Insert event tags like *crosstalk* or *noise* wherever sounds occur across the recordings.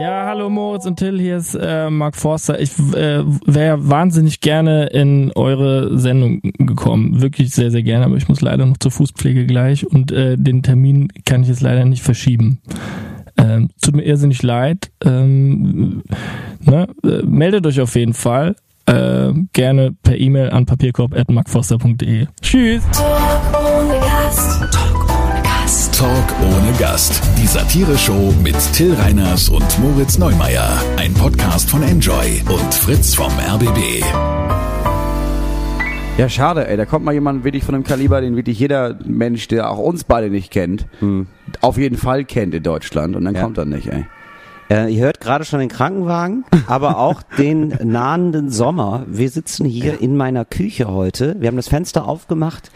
Ja, hallo Moritz und Till, hier ist äh, Mark Forster. Ich äh, wäre wahnsinnig gerne in eure Sendung gekommen. Wirklich sehr, sehr gerne, aber ich muss leider noch zur Fußpflege gleich und äh, den Termin kann ich jetzt leider nicht verschieben. Ähm, tut mir irrsinnig leid. Ähm, ne? äh, meldet euch auf jeden Fall. Äh, gerne per E-Mail an papierkorb.markforster.de. Tschüss! Ohne Gast. Talk ohne Gast. Die Satire-Show mit Till Reiners und Moritz Neumeier. Ein Podcast von Enjoy und Fritz vom RBB. Ja, schade, ey. Da kommt mal jemand wirklich von einem Kaliber, den wirklich jeder Mensch, der auch uns beide nicht kennt, auf jeden Fall kennt in Deutschland. Und dann Ja. kommt er nicht, ey. Äh, ihr hört gerade schon den Krankenwagen, aber auch *laughs* den nahenden Sommer. Wir sitzen hier in meiner Küche heute. Wir haben das Fenster aufgemacht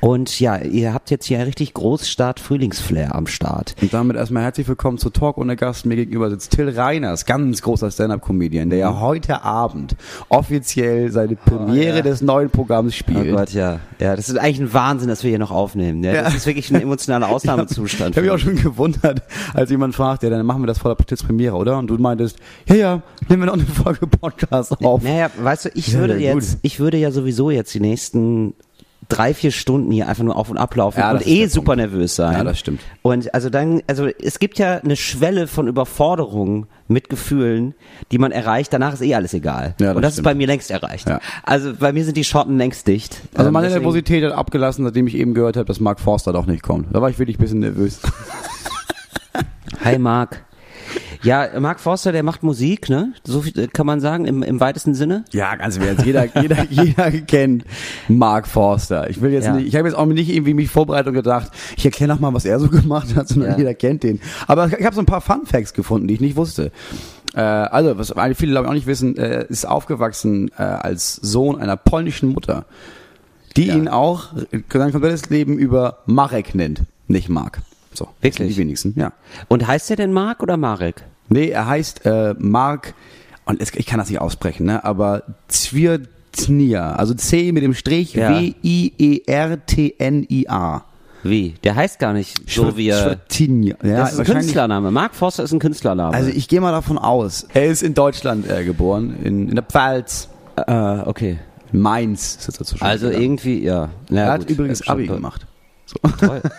und ja, ihr habt jetzt hier richtig Großstadt Frühlingsflair am Start. Und damit erstmal herzlich willkommen zu Talk ohne Gast. Mir gegenüber sitzt Till Reiners, ganz großer Stand-Up-Comedian, der ja heute Abend offiziell seine Premiere ja. des neuen Programms Oh spielt. Gott, ja. Ja, das ist eigentlich ein Wahnsinn, dass wir hier noch aufnehmen. Ja, das Ja. ist wirklich ein emotionaler *laughs* Ausnahmezustand. Ich habe mich auch schon gewundert, als jemand fragt, ja, dann machen wir das vor der Premiere, oder? Und du meintest, ja, ja, nehmen wir noch eine *laughs* Folge Podcast auf. Naja, weißt du, ich Ja, würde ja, gut. jetzt, ich würde ja sowieso jetzt die nächsten drei, vier Stunden hier einfach nur auf und ablaufen Ja, und eh super Punkt. nervös sein. Ja, das stimmt. Und also dann, also es gibt ja eine Schwelle von Überforderung mit Gefühlen, die man erreicht, danach ist eh alles egal. Ja, das und das stimmt. ist bei mir längst erreicht. Ja. Also bei mir sind die Schotten längst dicht. Also Ähm, meine deswegen- Nervosität hat abgelassen, nachdem ich eben gehört habe, dass Mark Forster doch nicht kommt. Da war ich wirklich ein bisschen nervös. Hi Marc. Ja, Marc Forster, der macht Musik, ne? So viel, kann man sagen, im, im weitesten Sinne. Ja, ganz im Ernst. Jeder, jeder, *laughs* jeder kennt Mark Forster. Ich will jetzt Ja. nicht, ich habe jetzt auch nicht irgendwie mich vorbereitet und gedacht, ich erkläre noch mal, was er so *laughs* gemacht hat, sondern Ja. jeder kennt den. Aber ich habe so ein paar Fun Facts gefunden, die ich nicht wusste. Äh, also, was viele glaube ich auch nicht wissen, äh, ist aufgewachsen äh, als Sohn einer polnischen Mutter, die ihn auch sein komplettes Leben über Marek nennt, nicht Mark. So, Wirklich? die wenigsten, ja. Und heißt der denn Marc oder Marek? Nee, er heißt äh, Mark, und es, ich kann das nicht aussprechen, ne, aber Zwirtnia, also C mit dem Strich, Ja. E W-I-E-R-T-N-I-A. Wie? Der heißt gar nicht so wie er. Ja, Das ist ein Künstlername. Mark Forster ist ein Künstlername. Also ich gehe mal davon aus, er ist in Deutschland äh, geboren, in, in der Pfalz, äh, okay. Mainz ist jetzt dazu schon Also gegangen. irgendwie, ja. Na Er hat gut. übrigens Ja, Abi gemacht. So. Toll. *laughs*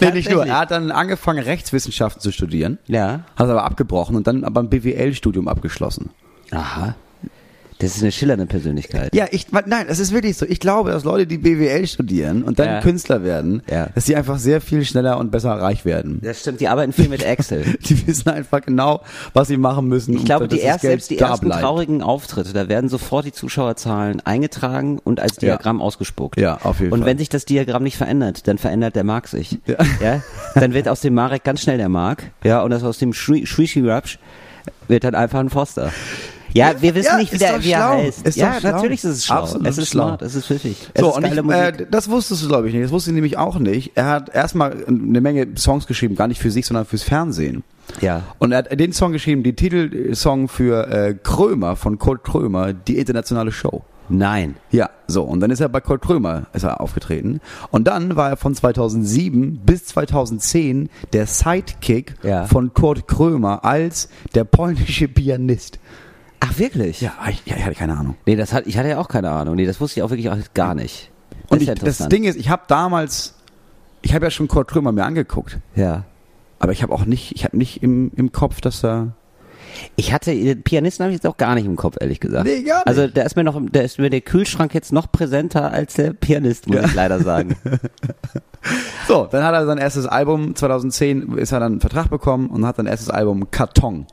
Nee, nicht nur. Er hat dann angefangen, Rechtswissenschaften zu studieren, Ja. hat aber abgebrochen und dann aber ein BWL-Studium abgeschlossen. Aha. Das ist eine schillernde Persönlichkeit. Ja, ich, nein, das ist wirklich so. Ich glaube, dass Leute, die BWL studieren und dann Ja. Künstler werden, Ja. dass sie einfach sehr viel schneller und besser reich werden. Das stimmt, die arbeiten viel mit Excel. *laughs* Die wissen einfach genau, was sie machen müssen. Ich glaube, die erst, selbst die ersten bleibt. traurigen Auftritte, da werden sofort die Zuschauerzahlen eingetragen und als Ja. Diagramm ausgespuckt. Ja, auf jeden und Fall. wenn sich das Diagramm nicht verändert, dann verändert der Mark sich. Ja. Dann wird aus dem Marek ganz schnell der Mark. Ja, und das aus dem Schwischirapsch wird dann einfach ein Foster. Ja, wir wissen Ja, nicht, wie, der, wie er heißt. Ist ja, natürlich ist es schlau. Absolut es ist schlau. smart, es ist pfiffig. Es So, ist und ich, äh, das wusstest du, glaube ich, nicht. Das wusste ich nämlich auch nicht. Er hat erstmal eine Menge Songs geschrieben, gar nicht für sich, sondern fürs Fernsehen. ja. Und er hat den Song geschrieben, den Titelsong für äh, Krömer von Kurt Krömer, die internationale Show. Nein. Ja, so. Und dann ist er bei Kurt Krömer ist er aufgetreten. Und dann war er von 2007 bis 2010 der Sidekick Ja. von Kurt Krömer als der polnische Pianist. Ach, wirklich? Ja, ich, ja, ich hatte keine Ahnung. Nee, das hat, ich hatte ja auch keine Ahnung. Nee, das wusste ich auch wirklich auch gar nicht. Das Und ich, ja das. Ding ist, ich habe damals, ich habe ja schon Kurt Krömer mir angeguckt. ja. Aber ich habe auch nicht, ich habe nicht im, im Kopf, dass er Ich hatte, den Pianisten habe ich jetzt auch gar nicht im Kopf, ehrlich gesagt. Nee, gar nicht. Also da ist mir noch, da ist mir der Kühlschrank jetzt noch präsenter als der Pianist, muss Ja. ich leider sagen. *laughs* So, dann hat er sein erstes Album, 2010 ist er dann einen Vertrag bekommen und hat sein erstes Album Karton.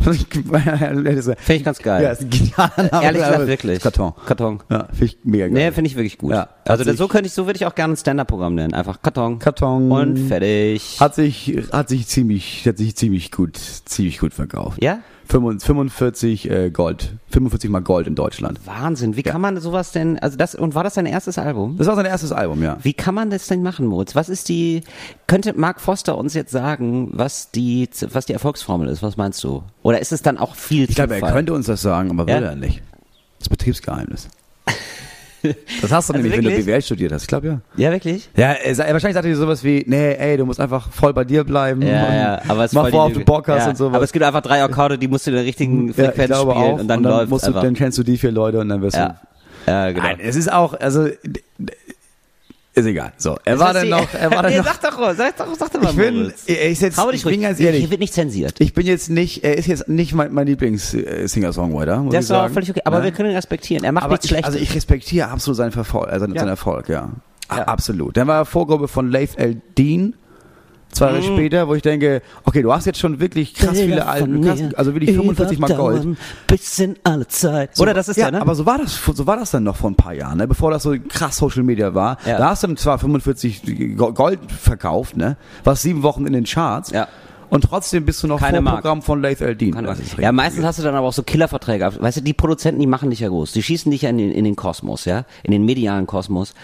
Finde ich ganz geil. Ja, ist ein. Ehrlich gesagt, wirklich. Karton. Karton. Ja, finde ich mega geil. Nee, finde ich wirklich gut. Ja, also das, so könnte ich, so würde ich auch gerne ein Stand-Up-Programm nennen. Einfach Karton. Karton. Und fertig. Hat sich, hat sich ziemlich, hat sich ziemlich gut, ziemlich gut verkauft. Ja? 45 äh, Gold. 45 mal Gold in Deutschland. Wahnsinn. Wie kann man sowas denn, also das, und war das sein erstes Album? Das war sein erstes Album, ja. Wie kann man das denn machen, Moritz? Was ist die, könnte Mark Foster uns jetzt sagen, was die, was die Erfolgsformel ist? Was meinst du? Oder ist es dann auch viel Ich glaube, er könnte uns das sagen, aber Ja? will er nicht. Das Betriebsgeheimnis. *laughs* Das hast du Also nämlich, wenn du wirklich? BWL studiert hast. Ich glaube, ja. Ja, wirklich? Ja, er, sa- wahrscheinlich sagt er dir sowas wie, nee, ey, du musst einfach voll bei dir bleiben. Ja, ja, aber es mach voll vor, auf du. Bock hast ja, und sowas. Aber es gibt einfach drei Akkorde, die musst du in der richtigen ja, ich Frequenz glaube spielen auch. und dann, läuft musst du, einfach. dann kennst du die vier Leute und dann wirst ja. ja, genau. Nein, es ist auch, also, ist egal. So, er war Das dann ist noch, er war dann *laughs* nee, noch, Sag doch, mal, sag doch, sag doch mal. ich bin, er ist jetzt, dich ich bin ganz Hier ehrlich, wird nicht zensiert. ich bin jetzt nicht, er ist jetzt nicht mein, mein Lieblings-Singer-Songwriter, muss Das ich ist auch sagen. völlig okay. Aber Ja? wir können ihn respektieren. Er macht Aber nichts ich, Schlechtes. also ich respektiere absolut seinen, Verfol äh, seinen, Ja. seinen Erfolg, ja. Ja. Absolut. Dann war er Vorgruppe von Leif L. Dean, zwei Mhm. Jahre später, wo ich denke, okay, du hast jetzt schon wirklich krass viele Alben, krass, also wirklich 45 Mal Gold. Bis in alle Zeit. So, Oder das ist ja, ja, ne? aber so war das, so war das dann noch vor ein paar Jahren, ne? bevor das so krass Social Media war. Ja. Da hast du dann zwar 45 Go- Gold verkauft, ne? Warst sieben Wochen in den Charts. Ja. Und trotzdem bist du noch Keine vor Mark. Programm von Laith ist Ja, meistens hast du dann aber auch so Killerverträge. Weißt du, die Produzenten, die machen dich ja groß. Die schießen dich ja in den, in den Kosmos, ja, in den medialen Kosmos.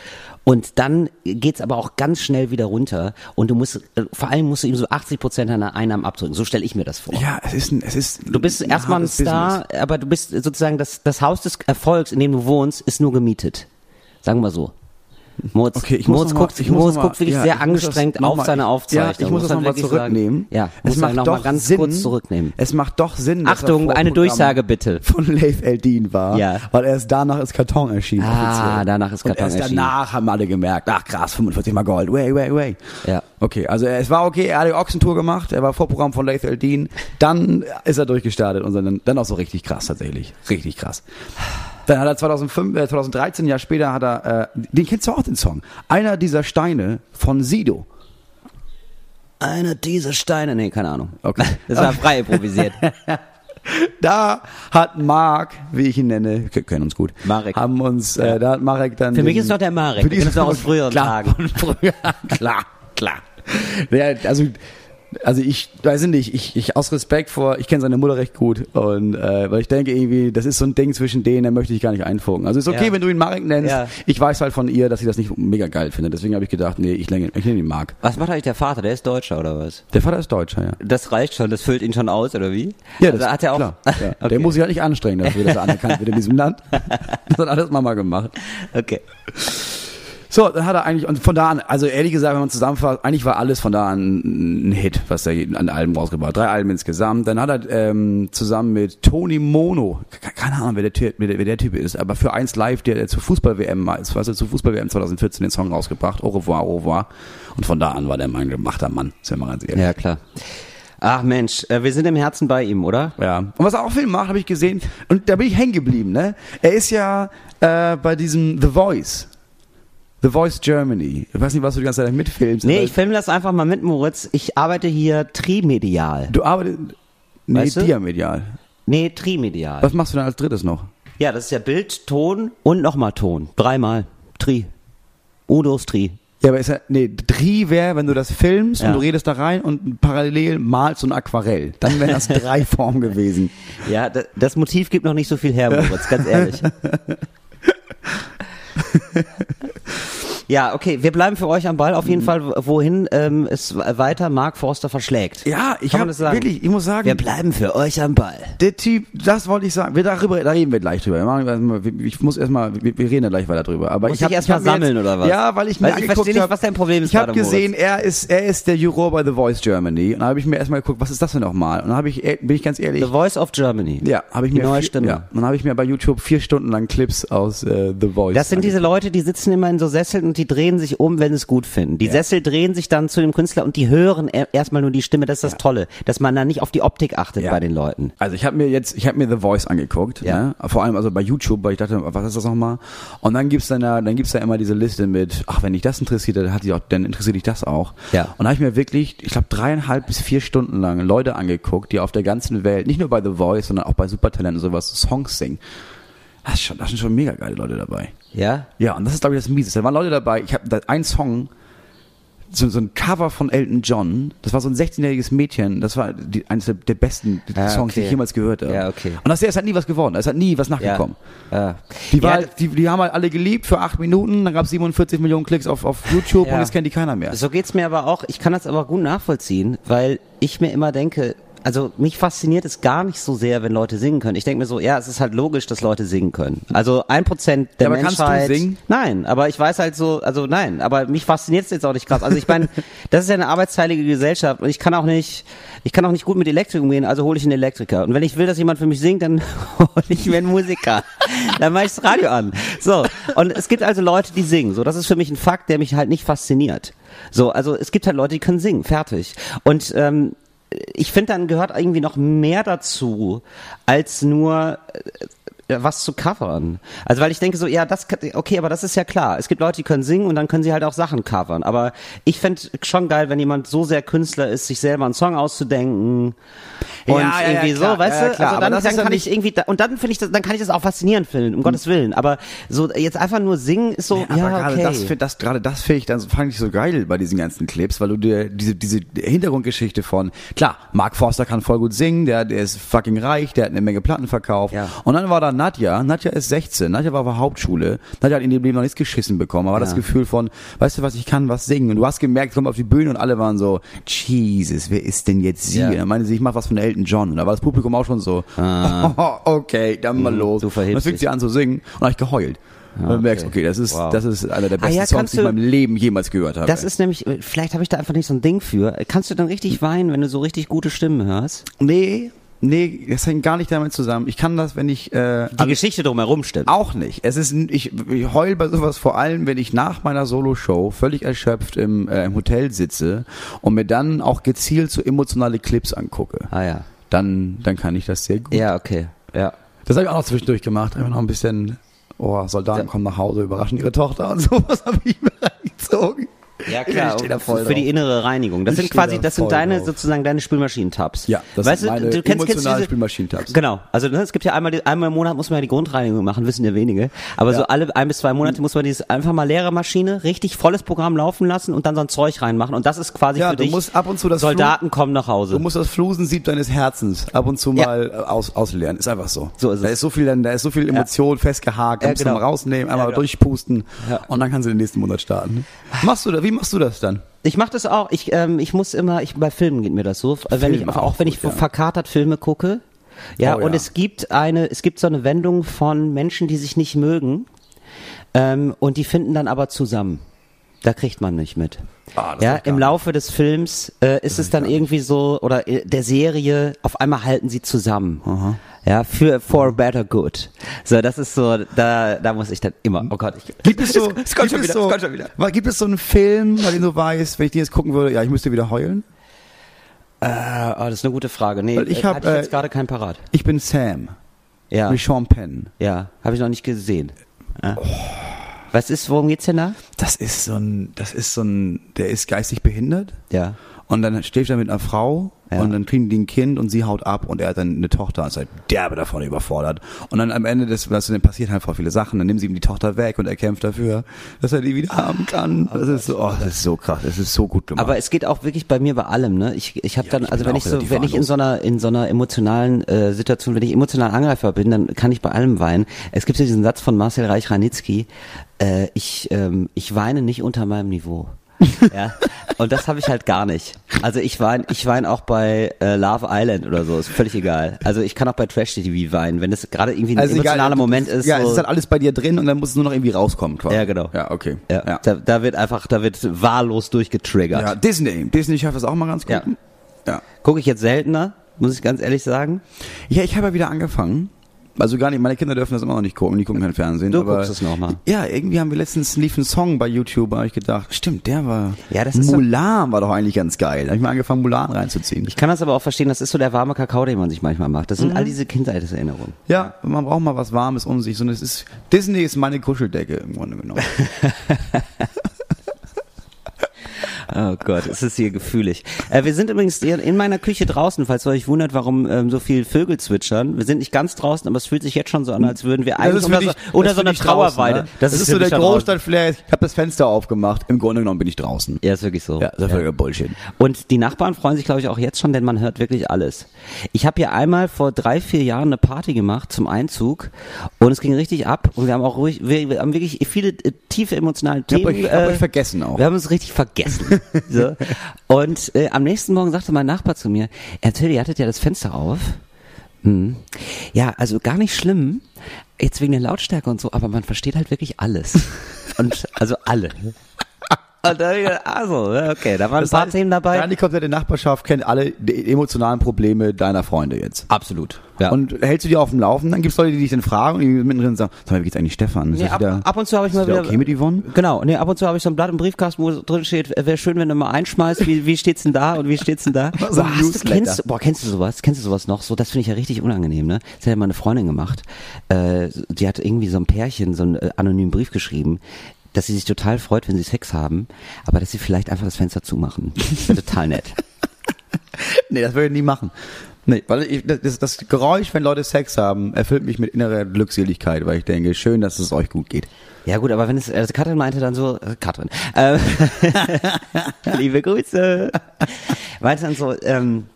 Und dann geht's aber auch ganz schnell wieder runter. Und du musst, äh, vor allem musst du ihm so 80 Prozent deiner Einnahmen abdrücken. So stelle ich mir das vor. Ja, es ist ein, es ist. Du bist erstmal ein Star, aber du bist sozusagen das, das Haus des Erfolgs, in dem du wohnst, ist nur gemietet. Sagen wir so. Moritz, Okay, ich muss Moritz, noch mal- guckt, ich muss Moritz mal- guckt wirklich ja, sehr muss das angestrengt auf mal- seine ich- Aufzeichnung. Ja, ich muss das man nochmal zurücknehmen. Sagen. Ja, es muss macht noch doch ganz Sinn, kurz zurücknehmen. Es macht doch Sinn, dass Achtung, er eine Durchsage bitte. *laughs* Von Leif. Dean war, Ja. weil erst danach ist Karton erschienen. Ah, offiziell. danach ist Und Karton erst erschienen. danach haben alle gemerkt, ach krass, 45 mal Gold, way, way, way. Ja. Okay, also es war okay, er hat die Ochsentour gemacht, er war Vorprogramm von Laith L. Dean, dann ist er durchgestartet und dann, dann auch so richtig krass tatsächlich, richtig krass. Dann hat er 2005, äh, 2013, ein Jahr später hat er, äh, den kennst du auch den Song, einer dieser Steine von Sido. Einer dieser Steine, nee, keine Ahnung. Okay. *laughs* Das war frei improvisiert. *laughs* Da hat Mark, wie ich ihn nenne, wir kennen uns gut, Marek. haben uns, äh, da hat Marek dann. Für mich den- ist noch der Marek. Für dich ist noch aus früheren klar, Tagen. Von früher, *laughs* klar, klar. Der, also, also ich weiß nicht, ich, ich aus Respekt vor, ich kenne seine Mutter recht gut und äh, weil ich denke irgendwie, das ist so ein Ding zwischen denen, da möchte ich gar nicht einfunken. Also ist okay, Ja. wenn du ihn Marek nennst. Ja. Ich weiß halt von ihr, dass sie das nicht mega geil findet. Deswegen habe ich gedacht, nee, ich nenne ich nenne ihn Mark. Was macht eigentlich der Vater? Der ist Deutscher oder was? Der Vater ist Deutscher, ja. Das reicht schon, das füllt ihn schon aus, oder wie? Ja, also hat er auch. klar. Ja. *laughs* okay. Der muss sich halt nicht anstrengen dafür, dass er anerkannt wird in diesem Land. *laughs* Das hat alles Mama gemacht. Okay. So, dann hat er eigentlich, und von da an, also ehrlich gesagt, wenn man zusammenfasst, eigentlich war alles von da an ein Hit, was er an Alben rausgebracht hat. Drei Alben insgesamt. Dann hat er ähm, zusammen mit Tony Mono, ke- keine Ahnung, wer der, Typ, wer, der, Typ ist, aber für eins live, der, der zur Fußball-WM, ist, du, zur Fußball-WM 2014 den Song rausgebracht, Au revoir, au revoir. Und von da an war der mein gemachter Mann, sind wir mal ganz ehrlich. Ja, klar. Ach Mensch, äh, wir sind im Herzen bei ihm, oder? Ja. Und was er auch viel macht, habe ich gesehen, und da bin ich hängen geblieben, ne? Er ist ja äh, bei diesem The Voice. The Voice Germany. Ich weiß nicht, was du die ganze Zeit mitfilmst. Nee, ich filme das einfach mal mit, Moritz. Ich arbeite hier trimedial. Du arbeitest. Nee, Weißt du? diamedial. Nee, trimedial. Was machst du denn als drittes noch? Ja, das ist ja Bild, Ton und nochmal Ton. Dreimal. Tri. Udos Tri. Ja, aber ist ja, nee, Dri wäre, wenn du das filmst Ja. und du redest da rein und parallel malst so ein Aquarell. Dann wären das *laughs* drei Formen gewesen. Ja, da- das Motiv gibt noch nicht so viel her, Moritz, ganz ehrlich. *laughs* Ja, okay, wir bleiben für euch am Ball. Auf jeden Fall, wohin ähm, es weiter Mark Forster verschlägt. Ja, ich habe das sagen? wirklich, ich muss sagen, Wir bleiben für euch am Ball. der Typ, das wollte ich sagen. Wir darüber, da reden wir gleich drüber. Erstmal- Ich muss erstmal, wir, wir reden ja gleich weiter drüber. Aber Muss ich ich erst mal hab mir sammeln jetzt, oder was? Ja, weil ich mir Weil ich verstehe nicht, hab- was dein Problem ist Ich habe Moritz. gesehen, er ist, er ist der Juror bei The Voice Germany. Und da habe ich mir erstmal geguckt, was ist das denn nochmal? Und dann habe ich, äh, bin ich ganz ehrlich, The Voice of Germany. ja, habe ich Die mir neue vier, Stimme. Ja, und dann habe ich mir bei YouTube vier Stunden lang Clips aus äh, The Voice. Das sind diese Leute, die sitzen immer in so Sesseln und die drehen sich um, wenn sie es gut finden. Die Sessel drehen sich dann zu dem Künstler und die hören er- erstmal nur die Stimme. Das ist das Tolle, dass man da nicht auf die Optik achtet Ja. bei den Leuten. Also ich habe mir jetzt, ich habe mir The Voice angeguckt, Ja. ne? vor allem also bei YouTube, weil ich dachte, was ist das nochmal? Und dann gibt's dann da, dann gibt's da immer diese Liste mit, ach wenn dich das interessiert, dann hat die auch, dann interessiert dich das auch. Ja. Und da habe ich mir wirklich, ich glaube dreieinhalb bis vier Stunden lang Leute angeguckt, die auf der ganzen Welt, nicht nur bei The Voice, sondern auch bei Supertalent und sowas, Songs singen. Das, ist schon, das sind schon mega geile Leute dabei. Ja? Ja, und das ist glaube ich das Mieseste. Da waren Leute dabei, ich habe da ein Song, so, so ein Cover von Elton John, das war so ein 16-jähriges Mädchen, das war die, eines der, der besten Ah, Songs, die okay. ich jemals gehört habe. Ja, okay. Und das ist hat nie was geworden, es hat nie was nachgekommen. ja. Die, war, Ja, halt- die, die haben halt alle geliebt für acht Minuten, dann gab es 47 Millionen Klicks auf, auf YouTube Ja. und jetzt kennt die keiner mehr. So geht's mir aber auch. Ich kann das aber gut nachvollziehen, weil ich mir immer denke, also mich fasziniert es gar nicht so sehr, wenn Leute singen können. Ich denke mir so, ja, es ist halt logisch, dass Leute singen können. Also ein Prozent der Ja, aber kannst du Menschheit. singen? Nein, aber ich weiß halt so, also nein, aber mich fasziniert es jetzt auch nicht krass. Also ich meine, *laughs* das ist ja eine arbeitsteilige Gesellschaft und ich kann auch nicht, ich kann auch nicht gut mit Elektrik umgehen, also hole ich einen Elektriker. Und wenn ich will, dass jemand für mich singt, dann *laughs* hole ich mir einen Musiker. dann mache ich das Radio an. So. Und es gibt also Leute, die singen. So, das ist für mich ein Fakt, der mich halt nicht fasziniert. So, also es gibt halt Leute, die können singen, fertig. Und ähm, ich finde, dann gehört irgendwie noch mehr dazu, als nur äh, was zu covern. Also weil ich denke so, ja, das kann- okay, aber das ist ja klar. Es gibt Leute, die können singen und dann können sie halt auch Sachen covern. Aber ich fände schon geil, wenn jemand so sehr Künstler ist, sich selber einen Song auszudenken und Ja, ja, ja, irgendwie klar. so, weißt Ja, ja, du? klar. Also dann, dann ja kann ich irgendwie da, und dann finde ich das, dann kann ich das auch faszinierend finden, um Gottes Willen. Aber so jetzt einfach nur singen ist so, ja, gerade okay. das, das, gerade das finde ich dann, fand ich so geil bei diesen ganzen Clips, weil du dir diese, diese Hintergrundgeschichte von, klar, Mark Forster kann voll gut singen, der, der ist fucking reich, der hat eine Menge Platten verkauft. Ja. Und dann war da Nadja, Nadja ist 16, Nadja war auf der Hauptschule, Nadja hat in dem Leben noch nichts geschissen bekommen, aber Ja. das Gefühl von, weißt du was, ich kann was singen. Und du hast gemerkt, kommt auf die Bühne und alle waren so, Jesus, wer ist denn jetzt sie? Ja. Und dann meinte sie, ich mach was von Elton John. Und da war das Publikum auch schon so, *laughs* okay, dann mal los. Ah. du und verhebst dann fängt dich. sie an zu singen und dann hab ich geheult. Und dann merkst du, okay, das ist, Wow. das ist einer der Ah besten ja, Songs, die ich in meinem Leben jemals gehört habe. Das ist nämlich, vielleicht habe ich da einfach nicht so ein Ding für. Kannst du dann richtig weinen, wenn du so richtig gute Stimmen hörst? nee, nee, das hängt gar nicht damit zusammen. Ich kann das, wenn ich äh, Die Geschichte drumherum stimmt. auch nicht. Es ist, ich, ich heul bei sowas vor allem, wenn ich nach meiner Solo-Show völlig erschöpft im, äh, im Hotel sitze und mir dann auch gezielt so emotionale Clips angucke. Ah ja. Dann, dann kann ich das sehr gut. Ja, okay. Ja. Das habe ich auch noch zwischendurch gemacht. Einfach noch ein bisschen, oh, Soldaten kommen nach Hause, überraschen ihre Tochter und *laughs* sowas habe ich mir reingezogen. Ja klar, da für die drauf. innere Reinigung. Das Ich sind quasi, da das sind deine drauf. sozusagen deine Spülmaschinen-Tabs. Ja, das weißt sind meine du kennst, kennst diese, Spülmaschinen-Tabs. Genau, also ne, es gibt ja einmal, die- einmal im Monat muss man ja die Grundreinigung machen, wissen ja wenige. Aber so alle ein bis zwei Monate muss man dieses einfach mal leere Maschine, richtig volles Programm laufen lassen und dann so ein Zeug reinmachen. Und das ist quasi Ja, für du dich. musst ab und zu das Soldaten kommen nach Hause. Du musst das Flusensieb deines Herzens ab und zu Ja. mal äh, aus, ausleeren. Ist einfach so. So ist Da es. ist so viel, da ist so viel Emotion festgehakt. Da Ja, musst genau. du mal rausnehmen, einmal Ja, genau. durchpusten Ja. und dann kannst du den nächsten Monat starten. Machst du das? Wie machst du das dann? Ich mache das auch. Ich, ähm, ich muss immer, ich, bei Filmen geht mir das so, wenn ich, Filme auch auch wenn ich gut, ja. verkatert Filme gucke. Ja, Oh, und ja. es gibt eine, es gibt so eine Wendung von Menschen, die sich nicht mögen, ähm, und die finden dann aber zusammen. Da kriegt man nicht mit. Ah, ja, ich im. Laufe des Films äh, ist es dann irgendwie so, oder äh, der Serie, auf einmal halten sie zusammen. Ja, für for better good. So, das ist so, da, da muss ich dann immer, oh Gott, ich, Gibt es so, es kommt gibt schon es wieder, so, es kommt schon wieder. Weil Gibt es so einen Film, bei dem du weißt, wenn ich den jetzt gucken würde, ja, ich müsste wieder heulen? Äh, oh, das ist eine gute Frage. Nee, Weil ich äh, hab, hatte ich jetzt äh, gerade keinen parat. Ich bin Sam. Ja. Mit Sean Penn. Ja, habe ich noch nicht gesehen. Ja. Was ist, worum geht's denn da? Das ist so ein, das ist so ein, der ist geistig behindert. Ja. Und dann steht er mit einer Frau Ja. und dann kriegen die ein Kind und sie haut ab und er hat dann eine Tochter und ist halt derbe davon überfordert. Und dann am Ende des, was dann passiert halt voll viele Sachen. Dann nehmen sie ihm die Tochter weg und er kämpft dafür, dass er die wieder haben kann. Das ist so, oh, das ist so krass. Das ist so gut gemacht. Aber es geht auch wirklich bei mir bei allem, ne? Ich, ich habe dann, ich also wenn ich so, wenn ich in so einer in so einer emotionalen äh, Situation, wenn ich emotional angreifbar bin, dann kann ich bei allem weinen. Es gibt ja diesen Satz von Marcel Reich-Ranitzky: äh, Ich ähm, ich weine nicht unter meinem Niveau. Ja, und das habe ich halt gar nicht. Also ich weine, ich weine auch bei äh, Love Island oder so, ist völlig egal. Also ich kann auch bei Trash TV weinen, wenn das gerade irgendwie ein also egal, emotionaler du- Moment ist. Ja, so, es ist halt alles bei dir drin und dann muss es nur noch irgendwie rauskommen. Quasi. Ja, genau. Ja, okay. ja, ja. Da, da wird einfach, da wird wahllos durchgetriggert. ja Disney. Disney schafft das auch mal ganz gut. Ja. ja. Gucke ich jetzt seltener, muss ich ganz ehrlich sagen. Ja, ich habe ja wieder angefangen. Also gar nicht, meine Kinder dürfen das immer noch nicht gucken, die gucken kein Fernsehen. Du aber guckst es noch mal. Ja, irgendwie haben wir letztens lief ein Song bei YouTube, habe ich gedacht, stimmt, der war. Ja, das ist so- Mulan war doch eigentlich ganz geil. Da habe ich mal angefangen, Mulan reinzuziehen. Ich kann das aber auch verstehen, das ist so der warme Kakao, den man sich manchmal macht. Das Mhm. sind all diese Kindheitserinnerungen. ja, man braucht mal was Warmes um sich. So, das ist, Disney ist meine Kuscheldecke im Grunde genommen. *laughs* Oh Gott, es ist hier gefühlig. Äh, wir sind übrigens in meiner Küche draußen, falls ihr euch wundert, warum ähm, so viel Vögel zwitschern. Wir sind nicht ganz draußen, aber es fühlt sich jetzt schon so an, als würden wir eigentlich unter, dich- so, das so einer dich draußen, Trauerweide. ne? Das, ist so der. Großstadtflair. Ich habe das Fenster aufgemacht. Im Grunde genommen bin ich draußen. Ja, ist wirklich so. Ja, das ist völliger Bullshit. Und die Nachbarn freuen sich, glaube ich, auch jetzt schon, denn man hört wirklich alles. Ich habe hier einmal vor drei, vier Jahren eine Party gemacht zum Einzug und es ging richtig ab und wir haben auch ruhig, wir, wir haben wirklich viele äh, tiefe emotionale Ich hab Themen. euch, hab euch vergessen auch. Wir haben uns richtig vergessen. *laughs* *laughs* So. Und äh, am nächsten Morgen sagte mein Nachbar zu mir, Till, ihr hattet ja das Fenster auf. Hm. Ja, also gar nicht schlimm, jetzt wegen der Lautstärke und so, aber man versteht halt wirklich alles. *laughs* und also alle. Und dann hab ich gedacht, also, ja, okay, da waren ein paar Themen dabei. Deine komplette Nachbarschaft kennt alle die emotionalen Probleme deiner Freunde jetzt. Absolut. Ja. Und hältst du die auf dem Laufen, dann gibt's Leute, die dich dann fragen und die mittendrin sagen, sag mal, wie geht's eigentlich Stefan? Ist Nee, das ab, wieder, ab und zu habe ich mal wieder wieder okay mit Yvonne? Genau, nee, ab und zu habe ich so ein Blatt im Briefkasten, wo drin steht, wäre schön, wenn du mal einschmeißt, wie, wie steht's denn da und wie steht's denn da? *laughs* So ein boah, hast du, kennst, du- boah, kennst du sowas? Kennst du sowas noch? So, das finde ich ja richtig unangenehm, ne? Das hat ja mal eine Freundin gemacht. Äh, die hat irgendwie so ein Pärchen, so einen äh, anonymen Brief geschrieben, dass sie sich total freut, wenn sie Sex haben, aber dass sie vielleicht einfach das Fenster zumachen. Das wäre total nett. *laughs* Nee, das würde ich nie machen. Nee, weil ich, das, das Geräusch, wenn Leute Sex haben, erfüllt mich mit innerer Glückseligkeit, weil ich denke, schön, dass es euch gut geht. Ja gut, aber wenn es, also Katrin meinte dann so, äh, Katrin, äh, *laughs* liebe Grüße, meinte dann so, ähm,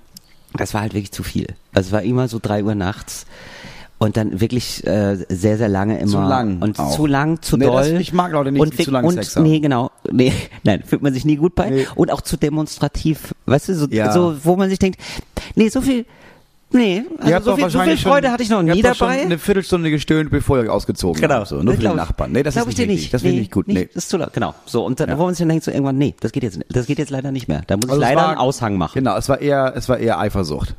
das war halt wirklich zu viel. Also es war immer so drei Uhr nachts und dann wirklich äh, sehr, sehr lange immer. Zu lang Und auch. zu lang, zu Nee, doll. das- ich mag Leute nicht, und die zu lange und, Sex haben. Nee, genau. Nee, *laughs* nein, fühlt man sich nie gut bei. Nee. Und auch zu demonstrativ. Weißt du, so, Ja. so wo man sich denkt, nee, so viel, nee, also so viel, so viel Freude schon- hatte ich noch nie dabei. Schon eine Viertelstunde gestöhnt, bevor ihr ausgezogen Genau. habt. So. Nur für ich. Nachbarn. Nee, das ist ich nicht richtig. Das finde ich nicht gut. Nee. Das ist zu laut. Genau. So, und dann, Ja. wo man sich dann denkt, so irgendwann, nee, das geht jetzt, das geht jetzt leider nicht mehr. Da muss Also ich leider war- einen Aushang machen. Genau, es war eher, es war eher Eifersucht.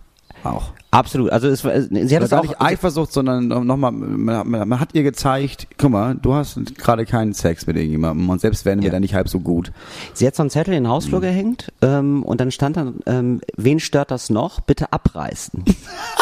Auch. Absolut. Also es war, sie hat es auch, nicht Eifersucht, sondern nochmal, man, man, man hat ihr gezeigt, guck mal, du hast gerade keinen Sex mit irgendjemandem und selbst wären wir Ja. dann nicht halb so gut. sie hat so einen Zettel in den Mhm. Hausflur gehängt ähm, und dann stand dann, ähm, wen stört das noch? Bitte abreißen.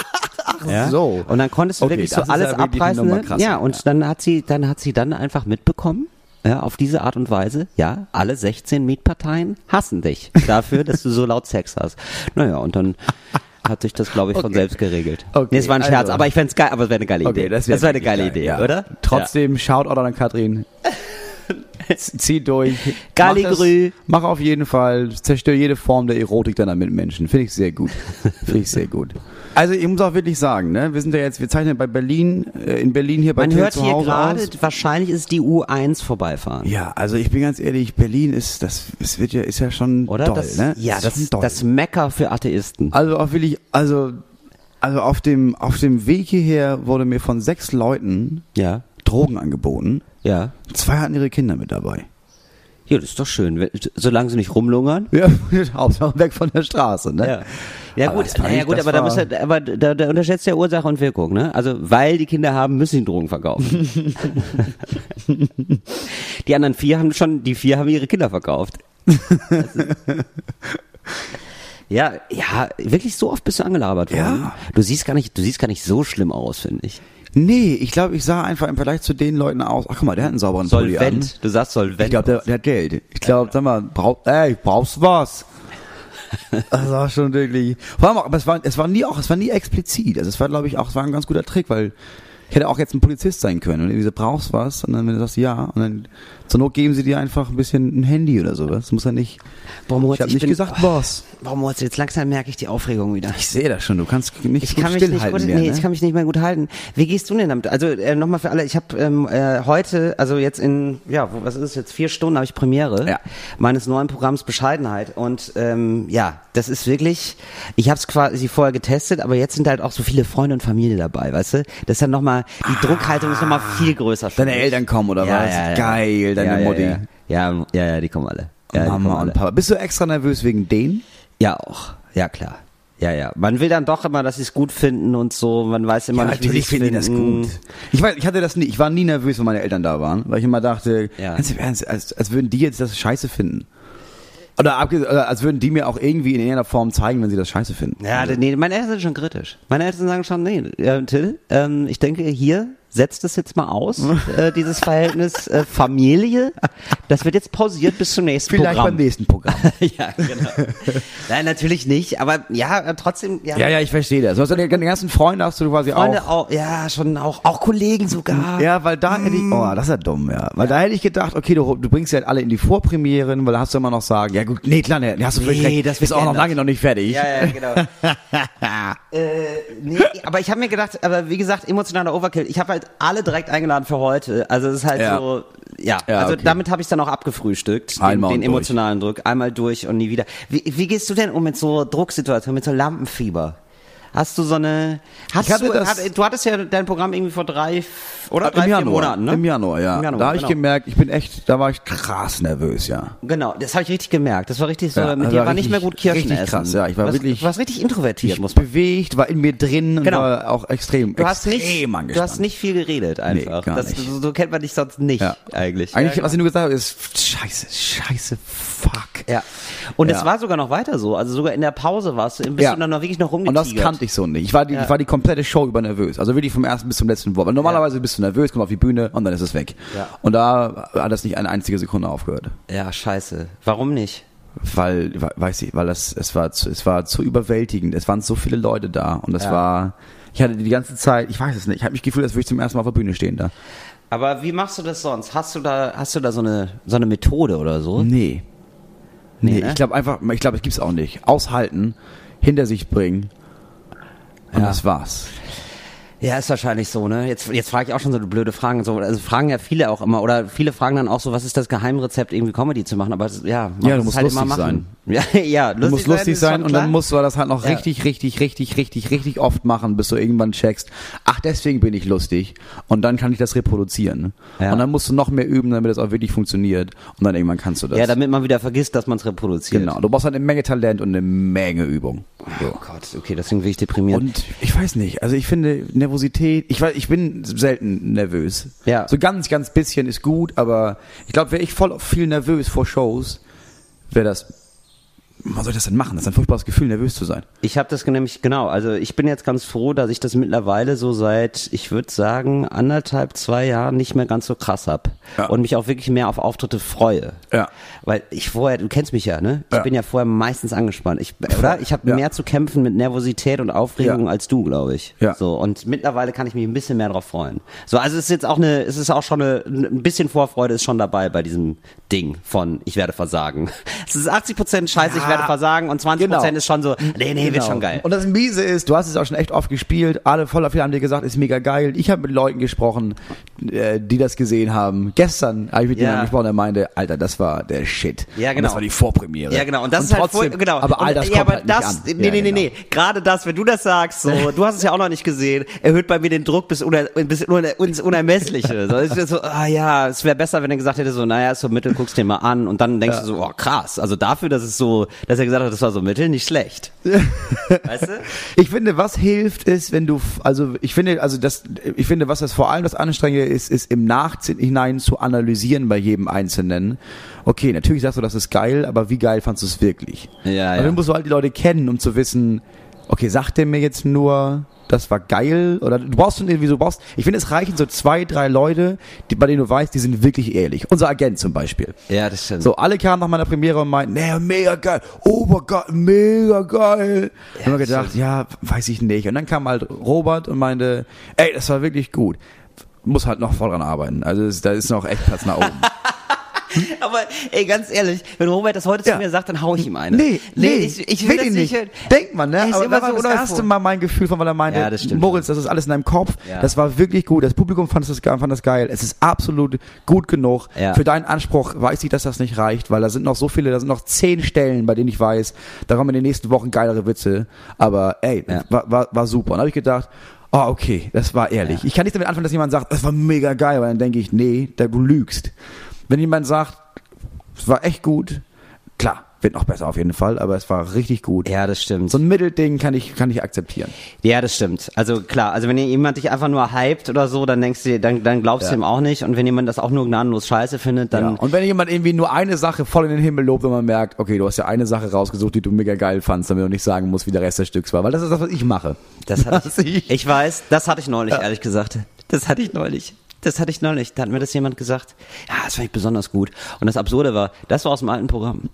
*laughs* ja? so. Und dann konntest du Okay, wirklich so alles ja abreißen. Ne? Ja, und ja. dann hat sie, dann hat sie dann einfach mitbekommen. Ja, auf diese Art und Weise, ja, alle 16 Mietparteien hassen dich dafür, dass du so laut Sex hast. Naja, und dann *laughs* hat sich das, glaube ich, von Okay. selbst geregelt. Okay, nee, es war ein Scherz, also- aber ich fänd's geil, aber es wäre eine geile Idee. Okay, das das wäre wäre eine geile Idee, ja. oder? Trotzdem, schaut auch an Katrin. *laughs* Zieh durch. Galli Mach. Mach auf jeden Fall, zerstör jede Form der Erotik deiner Mitmenschen. Finde ich sehr gut. Finde ich sehr gut. Also ich muss auch wirklich sagen, ne, wir sind ja jetzt, wir zeichnen bei Berlin, äh, in Berlin hier bei Man hört hier gerade, wahrscheinlich ist die U1 vorbeifahren. Ja, also ich bin ganz ehrlich, Berlin ist, das, es wird ja, ist ja schon Oder? doll, das, ne? Ja, Ist das, doll. das Mecker für Atheisten. Also auch wirklich, also, also auf dem, auf dem Weg hierher wurde mir von sechs Leuten Ja, Drogen angeboten. ja. Zwei hatten ihre Kinder mit dabei. Ja, das ist doch schön, solange sie nicht rumlungern. Ja, *laughs* Hauptsache weg von der Straße, ne? Ja, ja Aber gut, das fand ja, ich- gut aber, da, muss er, aber da, da unterschätzt ja Ursache und Wirkung. Ne? Also weil die Kinder haben, müssen sie Drogen verkaufen. *laughs* die anderen vier haben schon, die vier haben ihre Kinder verkauft. *laughs* Ja, ja, wirklich so oft bist du angelabert worden. Ja. Du siehst gar nicht, du siehst gar nicht so schlimm aus, finde ich. Nee, ich glaube, ich sah einfach im Vergleich zu den Leuten aus. Ach guck mal, der hat einen sauberen Pulli an. Solvent. Du sagst Solvent. Ich glaube, der, der hat Geld. Ich glaube, sag mal, brauch, ey, brauchst du was? *laughs* Das war schon wirklich. Vor allem auch, aber es war, es war nie auch, es war nie explizit. Also es war, glaube ich, auch, es war ein ganz guter Trick, weil ich hätte auch jetzt ein Polizist sein können und irgendwie so, brauchst was? Und dann, wenn du sagst, ja, und dann zur Not geben sie dir einfach ein bisschen ein Handy oder sowas. Das muss ja nicht. Moritz, ich habe ich nicht bin- gesagt, Boss. Warum Moritz, jetzt langsam merke ich die Aufregung wieder. Ich sehe das schon, du kannst nicht Ich gut kann mich nicht gut, mehr, nee, ne? ich kann mich nicht mehr gut halten. Wie gehst du denn damit? Also äh, nochmal für alle, ich habe ähm, äh, heute, also jetzt in, ja, wo, was ist es jetzt, vier Stunden habe ich Premiere Ja. meines neuen Programms Bescheidenheit und ähm, ja, das ist wirklich, ich habe es quasi vorher getestet, aber jetzt sind halt auch so viele Freunde und Familie dabei, weißt du? Das ist dann nochmal, die Druckhaltung ist nochmal viel größer. Deine mich. Eltern kommen oder ja, was? Ja, ja. Geil, deine ja, ja, Mutti. Ja, ja, ja, ja, die kommen alle. Ja, die kommen Mama alle. und Papa. Bist du extra nervös wegen denen? Ja, auch. Ja, klar. Ja, ja. Man will dann doch immer, dass sie es gut finden und so. Man weiß immer nicht, wie sie es finden die das gut. Ich weiß, ich hatte das nie, ich war nie nervös, wenn meine Eltern da waren, weil ich immer dachte, Ja. ganz im Ernst, als, als würden die jetzt das scheiße finden. Oder, oder als würden die mir auch irgendwie in irgendeiner Form zeigen, wenn sie das scheiße finden. Ja, nee, meine Eltern sind schon kritisch. Meine Eltern sagen schon, nee, äh, Till, ähm, ich denke, hier setzt es jetzt mal aus, äh, dieses Verhältnis äh, Familie. Das wird jetzt pausiert bis zum nächsten Vielleicht Programm. beim nächsten Programm. *laughs* ja, genau. Nein, natürlich nicht, aber ja, trotzdem, ja. ja, ja, ich verstehe das. Du hast ja die ganzen Freunde hast du quasi Freunde auch. auch, ja, schon auch, auch Kollegen sogar. Ja, weil da hätte ich, oh, das ist ja dumm, ja. Weil da hätte ich gedacht, okay, du, du bringst ja halt alle in die Vorpremieren, weil da hast du immer noch sagen, ja gut, nee, klar, nee, hast du völlig Nee, recht, das ist auch noch lange noch nicht fertig. Ja, ja, genau. *laughs* äh, nee, aber ich habe mir gedacht, aber wie gesagt, emotionaler Overkill. Ich habe halt alle direkt eingeladen für heute. Also es ist halt Ja. so, ja, Ja, also okay. damit habe ich dann auch abgefrühstückt, den, Einmal den durch. emotionalen Druck. Einmal durch und nie wieder. Wie, wie gehst du denn um mit so Drucksituationen, mit so Lampenfieber? Hast du so eine, hast Ich du, das- hat, du hattest ja dein Programm irgendwie vor drei, oder drei, Im vier Januar, Monaten, ne? Im Januar, ja. Im Januar, da habe ich genau. gemerkt, ich bin echt, da war ich krass nervös, ja. Genau, das habe ich richtig gemerkt. Das war richtig so, Ja, mit das dir war war nicht mehr gut Kirschen richtig essen. krass, ja. Ich war du warst, wirklich- du warst richtig introvertiert, Ich muss man. bewegt, war in mir drin und Genau. war auch extrem, Du hast nicht, extrem du angespannt. hast nicht viel geredet einfach. gar das, nicht. So, so kennt man dich sonst nicht ja. eigentlich. Eigentlich, ja, was ich nur gesagt habe, ist scheiße, scheiße, fuck. Ja. Und es war sogar noch weiter so. Also sogar in der Pause warst du, bist du dann noch wirklich noch Und rumgetigert. das kannte ich so nicht. Ich war die, Ja. ich war die komplette Show über nervös. Also wirklich vom ersten bis zum letzten Wort. Weil normalerweise bist du nervös, kommst auf die Bühne und dann ist es weg. Ja. Und da hat das nicht eine einzige Sekunde aufgehört. Ja, scheiße. Warum nicht? Weil, we- weiß ich, weil das, es war zu, es war zu überwältigend. Es waren so viele Leute da und es Ja. war, ich hatte die ganze Zeit, ich weiß es nicht, ich habe mich gefühlt, als würde ich zum ersten Mal auf der Bühne stehen da. Aber wie machst du das sonst? Hast du da, hast du da so eine, so eine Methode oder so? Nee. Nee, ne? ich glaube einfach, ich glaube, es gibt's auch nicht. Aushalten, hinter sich bringen und Ja. das war's. Ja, ist wahrscheinlich so, ne? Jetzt, jetzt frage ich auch schon so blöde Fragen. So, also fragen ja viele auch immer, oder viele fragen dann auch so, was ist das Geheimrezept, irgendwie Comedy zu machen? Aber das, ja, man Ja, du muss musst halt immer lustig machen. *laughs* Ja, ja, lustig Du musst lustig sein schon und dann musst du das halt noch Ja. richtig, richtig, richtig, richtig, richtig oft machen, bis du irgendwann checkst, ach, deswegen bin ich lustig. Und dann kann ich das reproduzieren. Ja. Und dann musst du noch mehr üben, damit das auch wirklich funktioniert. Und dann irgendwann kannst du das. Ja, damit man wieder vergisst, dass man es reproduziert. genau. Du brauchst halt eine Menge Talent und eine Menge Übung. So. Oh Gott, okay, deswegen bin ich deprimiert. Und ich weiß nicht, also ich finde Nervosität, ich weiß, ich bin selten nervös. Ja. So ganz, ganz bisschen ist gut, aber ich glaube, wäre ich voll viel nervös vor Shows, wäre das, was soll ich das denn machen? Das ist ein furchtbares Gefühl, nervös zu sein. Ich habe das nämlich, genau, also ich bin jetzt ganz froh, dass ich das mittlerweile so seit, ich würde sagen, anderthalb, zwei Jahren nicht mehr ganz so krass hab Ja. Und mich auch wirklich mehr auf Auftritte freue. Ja. Weil ich vorher, du kennst mich ja, ne? Ich Ja. bin ja vorher meistens angespannt. Ich, oder? Ich habe Ja. mehr zu kämpfen mit Nervosität und Aufregung als du, glaube ich. Ja. So, und mittlerweile kann ich mich ein bisschen mehr drauf freuen. So, also es ist jetzt auch eine, es ist auch schon eine, ein bisschen Vorfreude ist schon dabei bei diesem Ding von ich werde versagen. *laughs* Es ist 80 Prozent Scheiße, ich Ja. Werde versagen und 20 Prozent Genau. ist schon so, nee, nee, wird Genau. schon geil. Und das Miese ist, du hast es auch schon echt oft gespielt, alle voller viele haben dir gesagt, ist mega geil. Ich habe mit Leuten gesprochen, äh, die das gesehen haben. Gestern habe ich mit Ja. jemandem gesprochen, der meinte, Alter, das war der Shit. Ja, Und genau. das war die Vorpremiere. Ja, genau. Und das ist halt trotzdem, voll, genau. Aber all und, das ja, kommt aber halt nicht das, an. Nee, Ja, nee, nee, genau. nee. Gerade das, wenn du das sagst, so, *laughs* du hast es ja auch noch nicht gesehen, erhöht bei mir den Druck bis, uner, bis uner, ins Unermessliche. So, es ist so, ah ja, es wäre besser, wenn er gesagt hätte, so, naja, ist so mittel, guckst dir mal an und dann denkst du so, oh krass. Also dafür, dass es so, dass er gesagt hat, das war so mittel, nicht schlecht. *laughs* weißt du? Ich finde, was hilft, ist, wenn du, also ich finde, also das, ich finde, was das vor allem das Anstrengende ist, ist im Nachhinein zu analysieren bei jedem Einzelnen. Okay, natürlich sagst du, das ist geil, aber wie geil fandst du es wirklich? Ja, Und ja. dann musst du halt die Leute kennen, um zu wissen, okay, sagt der mir jetzt nur, das war geil? Oder du brauchst schon irgendwie so, brauchst, ich finde, es reichen so zwei, drei Leute, die, bei denen du weißt, die sind wirklich ehrlich. Unser Agent zum Beispiel. Ja, das stimmt. So, alle kamen nach meiner Premiere und meinten, nee, mega geil, obergeil, mega geil. und haben gedacht, ja, weiß ich nicht. Und dann kam halt Robert und meinte, ey, das war wirklich gut. Muss halt noch voll dran arbeiten. Also es, da ist noch echt Platz nach oben. *laughs* Aber ey, ganz ehrlich, wenn Robert das heute Ja. zu mir sagt, dann hau ich ihm eine. Nee, nee, ich, ich will wirklich das nicht. Denkt man, ne? Aber das war so das erste Mal mein Gefühl von, weil er meinte, Ja, das. Moritz, das ist alles in deinem Kopf. Ja. Das war wirklich gut. Das Publikum fand das, fand das geil. Es ist absolut gut genug. Ja. Für deinen Anspruch weiß ich, dass das nicht reicht, weil da sind noch so viele, da sind noch zehn Stellen, bei denen ich weiß, da kommen in den nächsten Wochen geilere Witze. Aber ey, war, war, war super. Und da habe ich gedacht, Oh, okay, das war ehrlich. Ich kann nicht damit anfangen, dass jemand sagt, das war mega geil, weil dann denke ich, nee, da du lügst. Wenn jemand sagt, es war echt gut, klar, wird noch besser auf jeden Fall, aber es war richtig gut. Ja, das stimmt. So ein Mittelding kann ich, kann ich akzeptieren. Ja, das stimmt. Also klar, also wenn jemand dich einfach nur hypt oder so, dann denkst du, dann, dann glaubst du Ja. ihm auch nicht. Und wenn jemand das auch nur gnadenlos scheiße findet, dann ja. Und wenn jemand irgendwie nur eine Sache voll in den Himmel lobt, wenn man merkt, okay, du hast ja eine Sache rausgesucht, die du mega geil fandst, damit du nicht sagen musst, wie der Rest des Stücks war. Weil das ist das, was ich mache. das hatte *laughs* ich, ich weiß, das hatte ich neulich, ehrlich gesagt. Das hatte ich neulich. Das hatte ich neulich. Da hat mir das jemand gesagt. Ja, das fand ich besonders gut. Und das Absurde war, das war aus dem alten Programm. *laughs*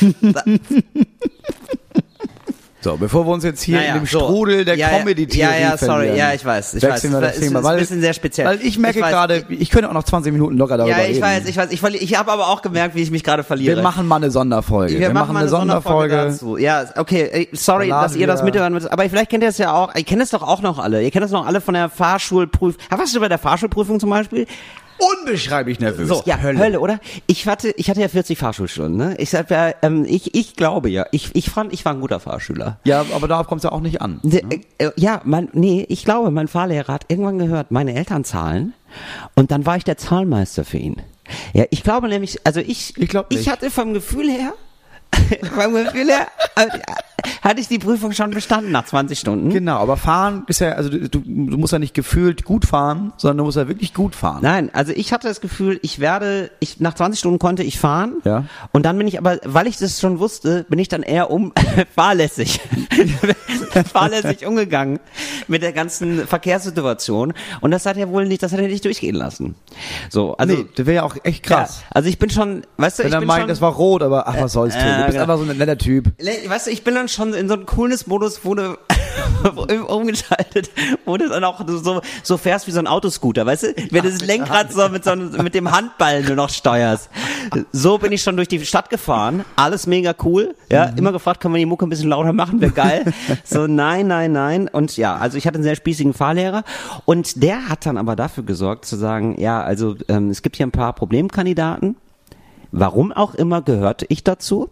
*laughs* So, bevor wir uns jetzt hier Naja, in dem so. Strudel der Ja. Comedy-Theorie Ja, ja, sorry. verlieren, Ja, ich weiß, ich weiß. wir Es das ist- Thema. es ist Weil, ein bisschen sehr speziell. Weil ich merke gerade, ich könnte auch noch 20 Minuten locker darüber Ja, ich reden. weiß, ich weiß. Ich, verli- ich habe aber auch gemerkt, wie ich mich gerade verliere. Wir machen mal eine Sonderfolge. Wir, machen mal eine Sonderfolge dazu. Ja, okay, sorry, Da dass ihr das wir- mithören müsst, aber vielleicht kennt ihr das ja auch, ihr kennt das doch auch noch alle. Ihr kennt das noch alle von der Fahrschulprüfung. Ja, warst du bei der Fahrschulprüfung zum Beispiel? Unbeschreiblich nervös. So, ja, Hölle. oder? Ich hatte, ich hatte ja 40 Fahrschulstunden, ne? Ich sag ja, ähm, ich, ich glaube ja, ich, ich fand, ich war ein guter Fahrschüler. Ja, aber darauf kommt es ja auch nicht an. De, äh, ja, mein, nee, ich glaube, mein Fahrlehrer hat irgendwann gehört, meine Eltern zahlen und dann war ich der Zahlmeister für ihn. Ja, ich glaube nämlich, also ich, Ich ich hatte vom Gefühl her, *laughs* vom Gefühl her, äh, hatte ich die Prüfung schon bestanden nach 20 Stunden. Genau, aber fahren ist ja, also du, du musst ja nicht gefühlt gut fahren, sondern du musst ja wirklich gut fahren. Nein, also ich hatte das Gefühl, ich werde, ich nach 20 Stunden konnte ich fahren. Ja. Und dann bin ich aber, weil ich das schon wusste, bin ich dann eher um *laughs* fahrlässig, *laughs* fahrlässig umgegangen mit der ganzen Verkehrssituation. Und das hat er wohl nicht, das hat er nicht durchgehen lassen. So, also nee, das wäre ja auch echt krass. Ja, also ich bin schon, weißt du, Wenn ich er bin meint, schon, das war rot, aber ach, was soll's, Till. Du bist genau. einfach so ein netter Typ. Weißt du, ich bin dann schon in so einem cooles Modus, wo du *laughs* umgeschaltet, wo du dann auch so, so fährst wie so ein Autoscooter, weißt du? Wenn du das Lenkrad so mit, so einem- mit dem Handball nur noch steuerst. So bin ich schon durch die Stadt gefahren, alles mega cool, ja, immer gefragt, können wir die Mucke ein bisschen lauter machen, wäre geil. So, nein, nein, nein. Und ja, also ich hatte einen sehr spießigen Fahrlehrer und der hat dann aber dafür gesorgt zu sagen, ja, also ähm, es gibt hier ein paar Problemkandidaten, Warum auch immer gehörte ich dazu.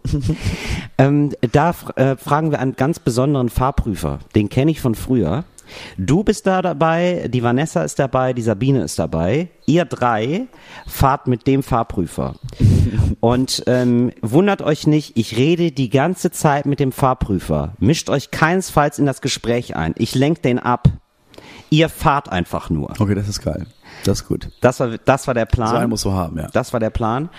*laughs* ähm, da äh, fragen wir einen ganz besonderen Fahrprüfer. Den kenne ich von früher. Du bist da dabei, die Vanessa ist dabei, die Sabine ist dabei. Ihr drei fahrt mit dem Fahrprüfer. *laughs* Und ähm, wundert euch nicht, ich rede die ganze Zeit mit dem Fahrprüfer. Mischt euch keinesfalls in das Gespräch ein. Ich lenk den ab. Ihr fahrt einfach nur. Okay, das ist geil. Das ist gut. Das war, das war der Plan. So einen musst du haben, ja. Das war der Plan.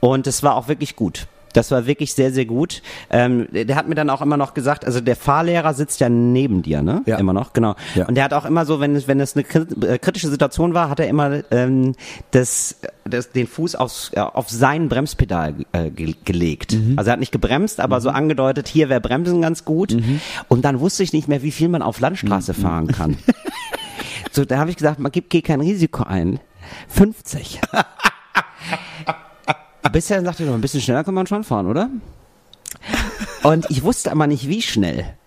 Und es war auch wirklich gut. Das war wirklich sehr, sehr gut. Ähm, der hat mir dann auch immer noch gesagt, also der Fahrlehrer sitzt ja neben dir, ne? Ja. Immer noch, genau. Ja. Und der hat auch immer so, wenn es, wenn es eine äh, kritische Situation war, hat er immer ähm, das, das, den Fuß aufs, ja, auf sein Bremspedal äh, ge gelegt. Mhm. Also er hat nicht gebremst, aber so angedeutet, hier wäre Bremsen ganz gut. Mhm. Und dann wusste ich nicht mehr, wie viel man auf Landstraße fahren kann. *laughs* So, da habe ich gesagt, man gibt geh kein Risiko ein. 50. *laughs* Bisher sagte ich noch, ein bisschen schneller kann man schon fahren, oder? Und ich wusste aber nicht, wie schnell.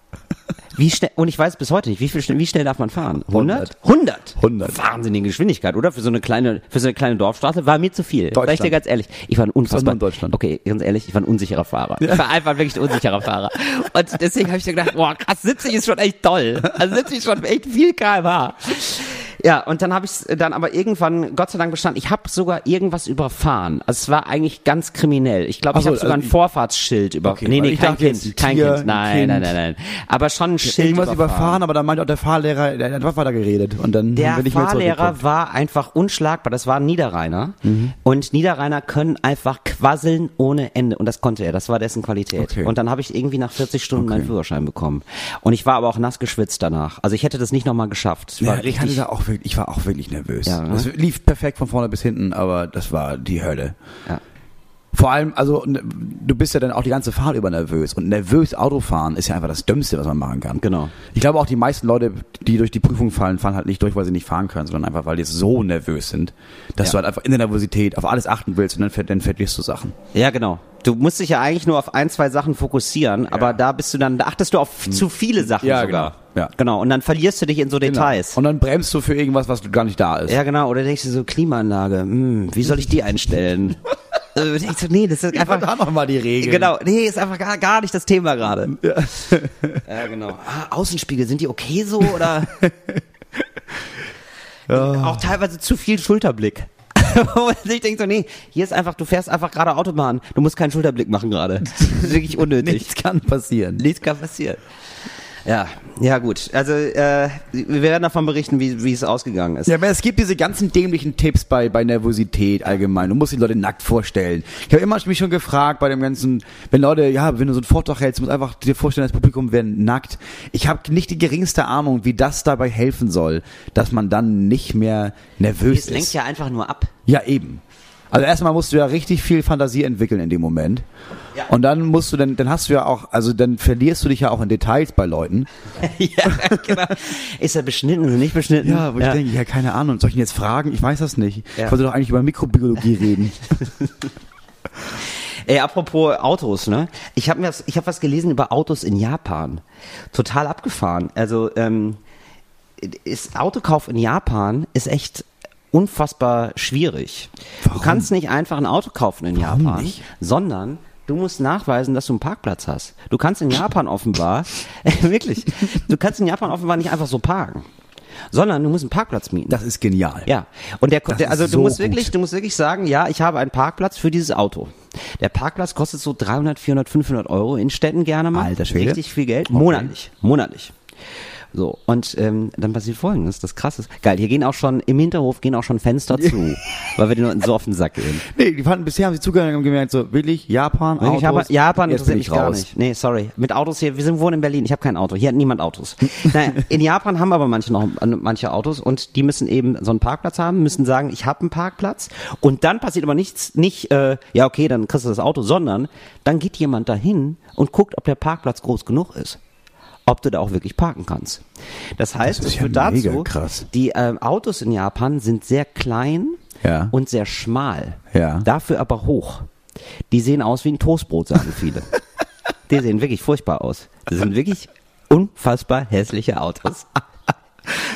Wie schnell, und ich weiß bis heute nicht, wie, viel, schnell- wie schnell darf man fahren? 100? 100? 100. Wahnsinnige Geschwindigkeit, oder? Für so eine kleine, für so eine kleine Dorfstraße war mir zu viel. Sag ich dir Deutschland. ganz ehrlich. Ich war ein unfassbar, Deutschland. okay, ganz ehrlich, ich war ein unsicherer Fahrer. Ich war einfach wirklich ein unsicherer Fahrer. Und deswegen habe ich mir gedacht, boah, krass, 70 ist schon echt toll. Also 70 ist schon echt viel kmh. Ja, und dann habe ich dann aber irgendwann, Gott sei Dank bestanden, ich habe sogar irgendwas überfahren. Also es war eigentlich ganz kriminell. Ich glaube, ich so, habe sogar ein also- Vorfahrtsschild über. Okay, nee, nee, ich kein Kind, ein kein Tier, Kind. ein Nein, Kind. nein, nein, nein. Aber schon ein Schild Irgendwas überfahren. überfahren, aber dann meinte auch der Fahrlehrer, der hat einfach weiter geredet. Und dann Der wir nicht mehr Fahrlehrer war einfach unschlagbar. Das war ein Niederrheiner. Und Niederrheiner können einfach quasseln ohne Ende. Und das konnte er. Das war dessen Qualität. Okay. Und dann habe ich irgendwie nach 40 Stunden meinen Führerschein bekommen. Und ich war aber auch nass geschwitzt danach. Also ich hätte das nicht nochmal geschafft. Es war Ja, ich, hatte richtig. da auch wirklich, ich war auch wirklich nervös. Ja, ne? Das lief perfekt von vorne bis hinten, aber das war die Hölle. Ja. Vor allem, also ne, du bist ja dann auch die ganze Fahrt über nervös. Und nervös Autofahren ist ja einfach das Dümmste, was man machen kann. Genau. Ich glaube auch die meisten Leute, die durch die Prüfung fallen, fallen halt nicht durch, weil sie nicht fahren können, sondern einfach, weil die so nervös sind, dass Ja. du halt einfach in der Nervosität auf alles achten willst und dann, dann verlierst du Sachen. Ja, genau. Du musst dich ja eigentlich nur auf ein, zwei Sachen fokussieren, aber da bist du dann, da achtest du auf zu viele Sachen Ja, sogar. genau. Ja. Genau. Und dann verlierst du dich in so Details. Und dann bremst du für irgendwas, was gar nicht da ist. Ja, genau. Oder denkst du so, Klimaanlage, hm, wie soll ich die einstellen? *laughs* äh, denkst du, nee, das ist einfach. da noch mal die Regeln. Genau, nee, ist einfach gar, gar nicht das Thema gerade. Ja. *laughs* genau. Ah, Außenspiegel, sind die okay so oder? *laughs* Auch teilweise zu viel Schulterblick. *laughs* Ich denke so, nee, hier ist einfach, du fährst einfach gerade Autobahn. Du musst keinen Schulterblick machen gerade. Das ist wirklich unnötig. Nichts kann passieren. Nichts kann passieren. Ja, ja gut. Also äh, wir werden davon berichten, wie, wie es ausgegangen ist. Ja, aber es gibt diese ganzen dämlichen Tipps bei, bei Nervosität allgemein. Du musst die Leute nackt vorstellen. Ich habe immer mich schon gefragt bei dem ganzen, wenn Leute, ja, wenn du so einen Vortrag hältst, musst einfach dir vorstellen, das Publikum wäre nackt. Ich habe nicht die geringste Ahnung, wie das dabei helfen soll, dass man dann nicht mehr nervös Es lenkt ist. ja einfach nur ab. Ja, eben. Also erstmal musst du ja richtig viel Fantasie entwickeln in dem Moment. Ja. Und dann musst du, dann, dann hast du ja auch, also dann verlierst du dich ja auch in Details bei Leuten. *laughs* ja, genau. Ist er beschnitten oder nicht beschnitten? Ja, wo ich denke, ja, keine Ahnung, soll ich ihn jetzt fragen? Ich weiß das nicht. Ja. Ich wollte doch eigentlich über Mikrobiologie reden. *laughs* Ey, apropos Autos, ne? Ich habe was, ich habe was gelesen über Autos in Japan. Total abgefahren. Also ähm, ist Autokauf in Japan ist echt unfassbar schwierig. Du kannst nicht einfach ein Auto kaufen in Japan, nicht? sondern du musst nachweisen, dass du einen Parkplatz hast. Du kannst in Japan offenbar, *laughs* wirklich, du kannst in Japan offenbar nicht einfach so parken, sondern du musst einen Parkplatz mieten. Das ist genial. Ja, und der, der also ist du so musst gut. wirklich, du musst wirklich sagen, ja, ich habe einen Parkplatz für dieses Auto. Der Parkplatz kostet so 300, 400, 500 Euro in Städten gerne mal. Alter Schwede. Richtig viel Geld. Monatlich. Monatlich. So, und ähm, dann passiert folgendes, das krass ist. Geil, hier gehen auch schon, im Hinterhof gehen auch schon Fenster zu, *laughs* weil wir den Leuten so auf den Sack gehen. Nee, die fanden, bisher haben sie zugehört und gemerkt, so, willig, Japan, Autos. ich Japan jetzt interessiert mich ich gar raus. nicht. Nee, sorry. Mit Autos hier, wir sind wohnen in Berlin, ich habe kein Auto. Hier hat niemand Autos. *laughs* naja, in Japan haben aber manche noch manche Autos und die müssen eben so einen Parkplatz haben, müssen sagen, ich habe einen Parkplatz und dann passiert aber nichts, nicht, äh, ja okay, dann kriegst du das Auto, sondern dann geht jemand dahin und guckt, ob der Parkplatz groß genug ist. Ob du da auch wirklich parken kannst. Das heißt, Das es ja führt dazu, krass. die ähm, Autos in Japan sind sehr klein Ja. und sehr schmal. Ja. Dafür aber hoch. Die sehen aus wie ein Toastbrot, sagen viele. *laughs* die sehen wirklich furchtbar aus. Das sind wirklich unfassbar hässliche Autos.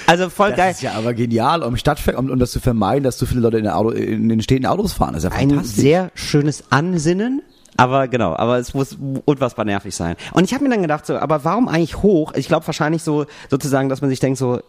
Also voll geil. Das ist ja aber genial, um Stadtver um, um das zu vermeiden, dass so viele Leute in, der Auto, in den stehenden Autos fahren. Das ist ja ein sehr schönes Ansinnen. Aber genau, aber es muss unfassbar nervig sein. Und ich habe mir dann gedacht, so, aber warum eigentlich hoch? Ich glaube wahrscheinlich so sozusagen, dass man sich denkt, so,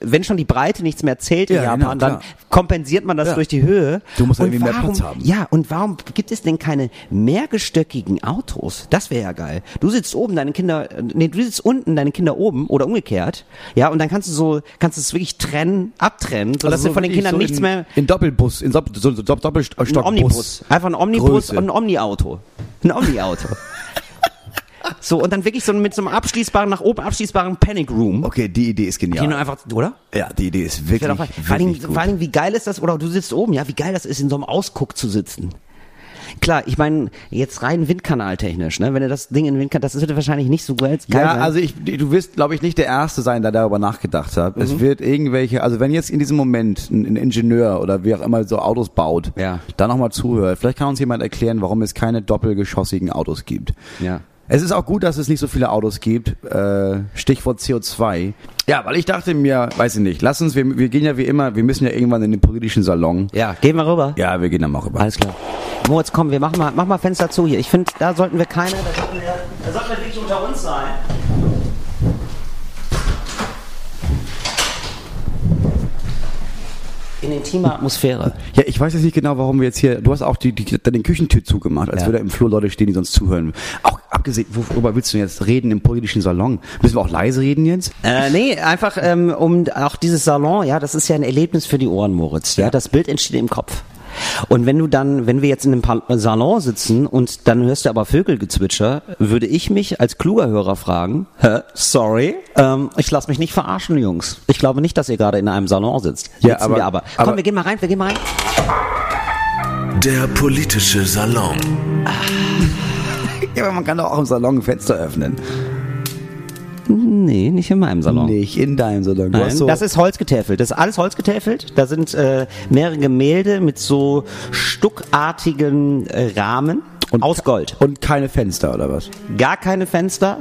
wenn schon die Breite nichts mehr zählt in Ja, Japan, genau, dann kompensiert man das Ja. durch die Höhe. Du musst Und irgendwie mehr warum, Platz haben. Ja, und warum gibt es denn keine mehrgestöckigen Autos? Das wäre ja geil. Du sitzt oben, deine Kinder, nee, du sitzt unten, deine Kinder oben oder umgekehrt. Ja, und dann kannst du so, kannst du es wirklich trennen, abtrennen, sodass Also du von den Kindern so nichts in, mehr, In Doppelbus, in Dopp- so, so Doppelstockbus. ein Omnibus. Einfach ein Omnibus Größe. und ein Omni-Auto. Ein Omni-Auto. *laughs* so, und dann wirklich so mit so einem abschließbaren, nach oben abschließbaren Panic Room. Okay, die Idee ist Die genial. nur einfach, oder? Ja, die Idee ist wirklich, doch, vor, wirklich Dingen, gut. vor allen Dingen, wie geil ist das, oder du sitzt oben, ja, wie geil das ist, in so einem Ausguck zu sitzen. Klar, ich meine, jetzt rein Windkanaltechnisch, ne? Wenn du das Ding in Windkanal, das wird wahrscheinlich nicht so geil. Ja, sein. also ich, du wirst, glaube ich, nicht der Erste sein, der darüber nachgedacht hat. Mhm. Es wird irgendwelche, also wenn jetzt in diesem Moment ein, ein Ingenieur oder wie auch immer so Autos baut, Ja. da nochmal zuhört, vielleicht kann uns jemand erklären, warum es keine doppelgeschossigen Autos gibt. Ja. Es ist auch gut, dass es nicht so viele Autos gibt. Äh, Stichwort CO2. Ja, weil ich dachte mir, weiß ich nicht, lass uns, wir, wir gehen ja wie immer, wir müssen ja irgendwann in den politischen Salon. Ja, gehen wir rüber. Ja, wir gehen dann mal rüber. Alles klar. Moritz, komm, wir machen mal, mach mal Fenster zu hier. Ich finde, da sollten wir keine, da sollten wir, da sollten wir wirklich unter uns sein. In intimer Atmosphäre. Ja, ich weiß jetzt nicht genau, warum wir jetzt hier. Du hast auch die, die, den Küchentür zugemacht, als Ja. würde im Flur Leute stehen, die sonst zuhören. Auch abgesehen, worüber willst du jetzt reden im politischen Salon? Müssen wir auch leise reden jetzt? Äh, nee, einfach ähm, um auch dieses Salon, ja, das ist ja ein Erlebnis für die Ohren, Moritz. Ja, das Bild entsteht im Kopf. Und wenn du dann, wenn wir jetzt in einem Pa- Salon sitzen und dann hörst du aber Vögelgezwitscher, würde ich mich als kluger Hörer fragen, Hä, sorry, ähm, ich lasse mich nicht verarschen, Jungs. Ich glaube nicht, dass ihr gerade in einem Salon sitzt. Ja, Sitzen aber- wir aber. Komm, aber- wir gehen mal rein, wir gehen mal rein. Der politische Salon. *laughs* Ja, aber man kann doch auch im Salon ein Fenster öffnen. Nee, nicht in meinem Salon. Nicht in deinem Salon. Du Nein, so, das ist holzgetäfelt. Das ist alles holzgetäfelt. Da sind äh, mehrere Gemälde mit so stuckartigen äh, Rahmen aus Gold. und keine Fenster oder was? Gar keine Fenster,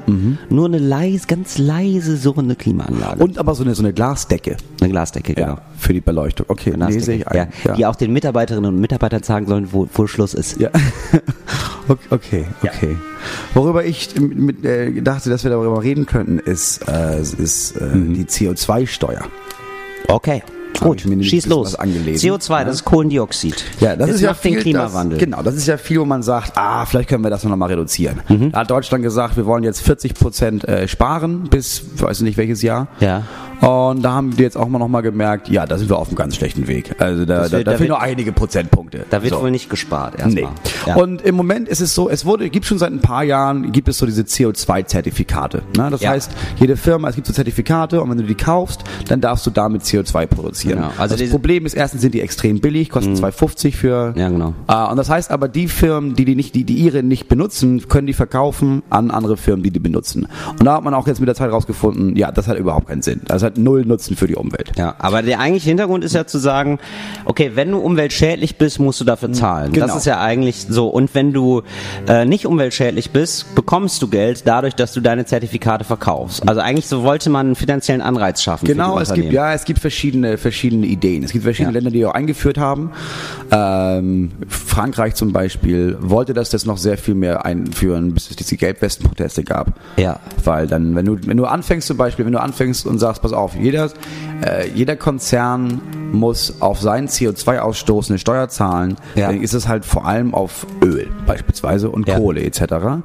nur eine leise, ganz leise surrende Klimaanlage. Und aber so eine, so eine Glasdecke. eine Glasdecke, genau. Ja, für die Beleuchtung. Okay, nee, sehe ich ein. ja, Die auch den Mitarbeiterinnen und Mitarbeitern sagen sollen, wo, wo Schluss ist. Ja. *laughs* Okay, okay. Worüber ich mit, äh, dachte, dass wir darüber reden könnten, ist, äh, ist äh, Mhm. die CO2-Steuer. Okay, gut, schieß los. angelesen. CO2, Ja. das ist Kohlendioxid. Ja, das, ist ja macht den viel, Klimawandel. Das, genau, das ist ja viel, wo man sagt, ah, vielleicht können wir das noch mal reduzieren. Mhm. Da hat Deutschland gesagt, wir wollen jetzt 40 Prozent äh, sparen bis, weiß nicht welches Jahr. Ja. Und da haben wir jetzt auch mal noch mal gemerkt, ja, da sind wir auf einem ganz schlechten Weg. Also da, wird- da da fehlen noch einige Prozentpunkte. Da wird So. wohl nicht gespart Nee. erstmal. Ja. Und im Moment ist es so, es wurde, gibt schon seit ein paar Jahren, gibt es so diese CO2-Zertifikate. Ne? Das Ja. heißt, jede Firma, es gibt so Zertifikate und wenn du die kaufst, dann darfst du damit CO2 produzieren. Genau. Also das Problem ist, erstens sind die extrem billig, kosten 2,50 für, Ja, genau. äh, und das heißt aber, die Firmen, die die nicht, die, die ihre nicht benutzen, können die verkaufen an andere Firmen, die die benutzen. Und da hat man auch jetzt mit der Zeit rausgefunden, ja, das hat überhaupt keinen Sinn. Das hat null Nutzen für die Umwelt. Ja, aber der eigentliche Hintergrund ist ja zu sagen, okay, wenn du umweltschädlich bist, musst du dafür zahlen. Genau. Das ist ja eigentlich so. Und wenn du äh, nicht umweltschädlich bist, bekommst du Geld dadurch, dass du deine Zertifikate verkaufst. Also eigentlich so wollte man einen finanziellen Anreiz schaffen. Genau, es gibt ja, es gibt verschiedene verschiedene Ideen. Es gibt verschiedene Ja. Länder, die auch eingeführt haben. Ähm, Frankreich zum Beispiel wollte, dass das noch sehr viel mehr einführen, bis es diese Gelbwesten-Proteste gab. Ja. Weil dann, wenn du wenn du anfängst zum Beispiel, wenn du anfängst und sagst, pass auf, jeder äh, jeder Konzern muss auf seinen CO2-Ausstoß eine Steuer zahlen, Ja. dann ist es halt vor allem auf Öl beispielsweise und Ja. Kohle etc.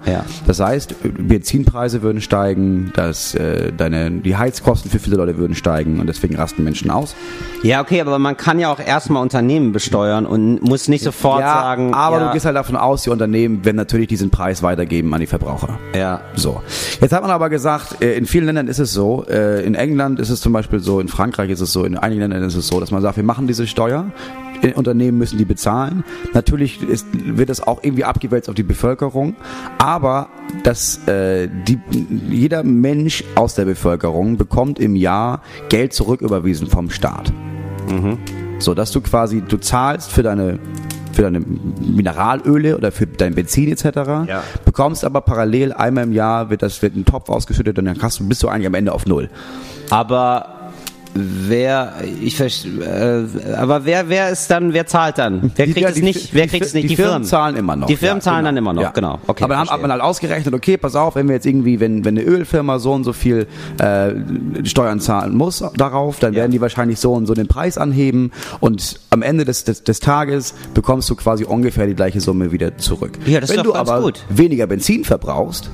Ja. Das heißt, Benzinpreise würden steigen, dass äh, deine die Heizkosten für viele Leute würden steigen und deswegen rasten Menschen aus. Ja, okay, aber man kann ja auch erstmal Unternehmen besteuern und muss nicht sofort ja, sagen. aber ja, du gehst halt davon aus, die Unternehmen werden natürlich diesen Preis weitergeben an die Verbraucher. Ja. So. Jetzt hat man aber gesagt, äh, in vielen Ländern ist es so, äh, in England ist es zum Beispiel so, in Frankreich ist es so, in einigen Ländern ist es so, dass man sagt, wir machen diese Steuer, Unternehmen müssen die bezahlen. Natürlich ist, wird das auch irgendwie abgewälzt auf die Bevölkerung, aber dass äh, die, jeder Mensch aus der Bevölkerung bekommt im Jahr Geld zurücküberwiesen vom Staat. So, dass du quasi, du zahlst für deine für deine Mineralöle oder für dein Benzin etc. Ja. Bekommst aber parallel einmal im Jahr wird das wird ein Topf ausgeschüttet und dann hast du, bist du eigentlich am Ende auf null. Aber wer, ich äh, aber wer, wer ist dann, wer zahlt dann? Wer Die- kriegt ja, es die- nicht? Wer die- kriegt es nicht? Die, Firmen zahlen immer noch. Die Firmen ja, zahlen genau. dann immer noch, Ja. genau. Okay, aber dann hat man halt ausgerechnet, okay, pass auf, wenn wir jetzt irgendwie, wenn, wenn eine Ölfirma so und so viel äh, Steuern zahlen muss darauf, dann Ja. werden die wahrscheinlich so und so den Preis anheben und am Ende des, des, des Tages bekommst du quasi ungefähr die gleiche Summe wieder zurück. Ja, das ist wenn doch du aber gut. weniger Benzin verbrauchst,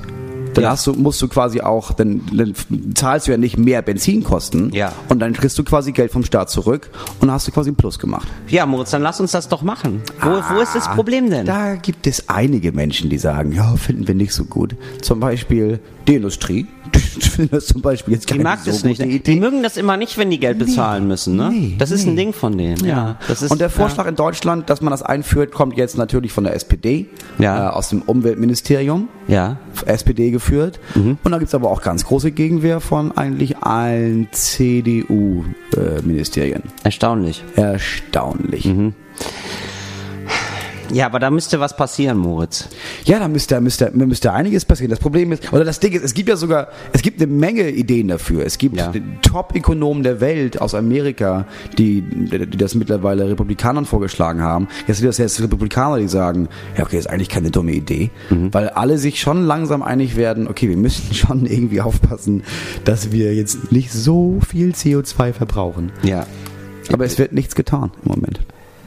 dann Ja. hast du, musst du quasi auch, dann, dann zahlst du ja nicht mehr Benzinkosten Ja. und dann kriegst du quasi Geld vom Staat zurück und dann hast du quasi einen Plus gemacht. Ja, Moritz, dann lass uns das doch machen. Wo, wo ist das Problem denn? Da gibt es einige Menschen, die sagen, ja, finden wir nicht so gut. Zum Beispiel die Industrie. *laughs* Das zum Beispiel jetzt Die mag so das nicht. gute Die Idee. mögen das immer nicht, wenn die Geld bezahlen müssen, ne? nee, das ist ein nee. Ding von denen. Ja. Ist, und der Vorschlag in Deutschland, dass man das einführt, kommt jetzt natürlich von der SPD, Ja. äh, aus dem Umweltministerium, Ja. SPD geführt. Mhm. Und da gibt es aber auch ganz große Gegenwehr von eigentlich allen CDU-Ministerien. Erstaunlich. Erstaunlich. Mhm. Ja, aber da müsste was passieren, Moritz. Ja, da müsste, müsste, müsste einiges passieren. Das Problem ist, oder das Ding ist, es gibt ja sogar, es gibt eine Menge Ideen dafür. Es gibt Ja. Top-Ökonomen der Welt aus Amerika, die, die das mittlerweile Republikanern vorgeschlagen haben. Jetzt sind das jetzt Republikaner, die sagen, ja, okay, ist eigentlich keine dumme Idee, Mhm. weil alle sich schon langsam einig werden, okay, wir müssen *laughs* schon irgendwie aufpassen, dass wir jetzt nicht so viel CO2 verbrauchen. Ja. Aber es wird nichts getan im Moment.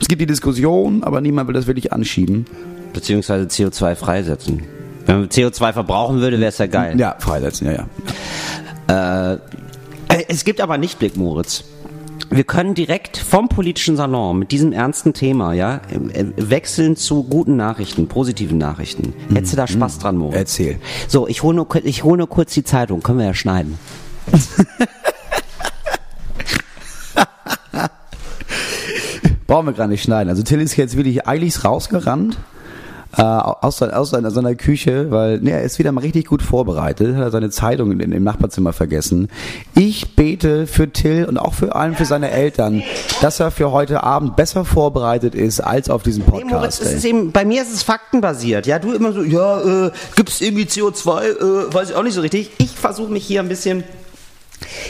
Es gibt die Diskussion, aber niemand will das wirklich anschieben. Beziehungsweise CO2 freisetzen. Wenn man CO2 verbrauchen würde, wäre es ja geil. Ja, freisetzen, ja, ja. Äh, es gibt aber nicht Blick, Moritz. Wir können direkt vom politischen Salon mit diesem ernsten Thema, ja, äh, wechseln zu guten Nachrichten, positiven Nachrichten. Hättest du da Spaß dran, Moritz? Erzähl. So, ich hole nur, ich hol nur kurz die Zeitung, können wir ja schneiden. *laughs* Brauchen wir gar nicht schneiden. Also Till ist jetzt wirklich eiligst rausgerannt äh, aus, sein- aus seiner, seiner Küche, weil ne, er ist wieder mal richtig gut vorbereitet, hat er seine Zeitung in, im Nachbarzimmer vergessen. Ich bete für Till und auch für allen für seine Eltern, dass er für heute Abend besser vorbereitet ist als auf diesem Nee, Podcast. Moritz, es ey. ist eben, bei mir ist es faktenbasiert. Ja, du immer so, ja, äh, gibt's irgendwie CO2, äh, weiß ich auch nicht so richtig. Ich versuche mich hier ein bisschen.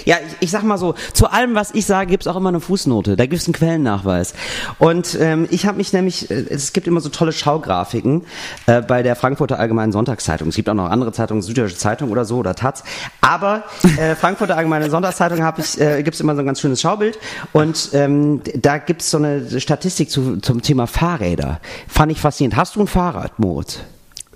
Ja, ich, ich sag mal so, zu allem, was ich sage, gibt's auch immer eine Fußnote. Da gibt's einen Quellennachweis. Und ähm, ich habe mich nämlich, äh, es gibt immer so tolle Schaugrafiken äh, bei der Frankfurter Allgemeinen Sonntagszeitung. Es gibt auch noch andere Zeitungen, Süddeutsche Zeitung oder so oder Taz. Aber äh, Frankfurter Allgemeine Sonntagszeitung hab ich, äh, gibt's immer so ein ganz schönes Schaubild. Und ähm, da gibt's so eine Statistik zu, zum Thema Fahrräder. Fand ich faszinierend. Hast du ein Fahrrad, Moritz?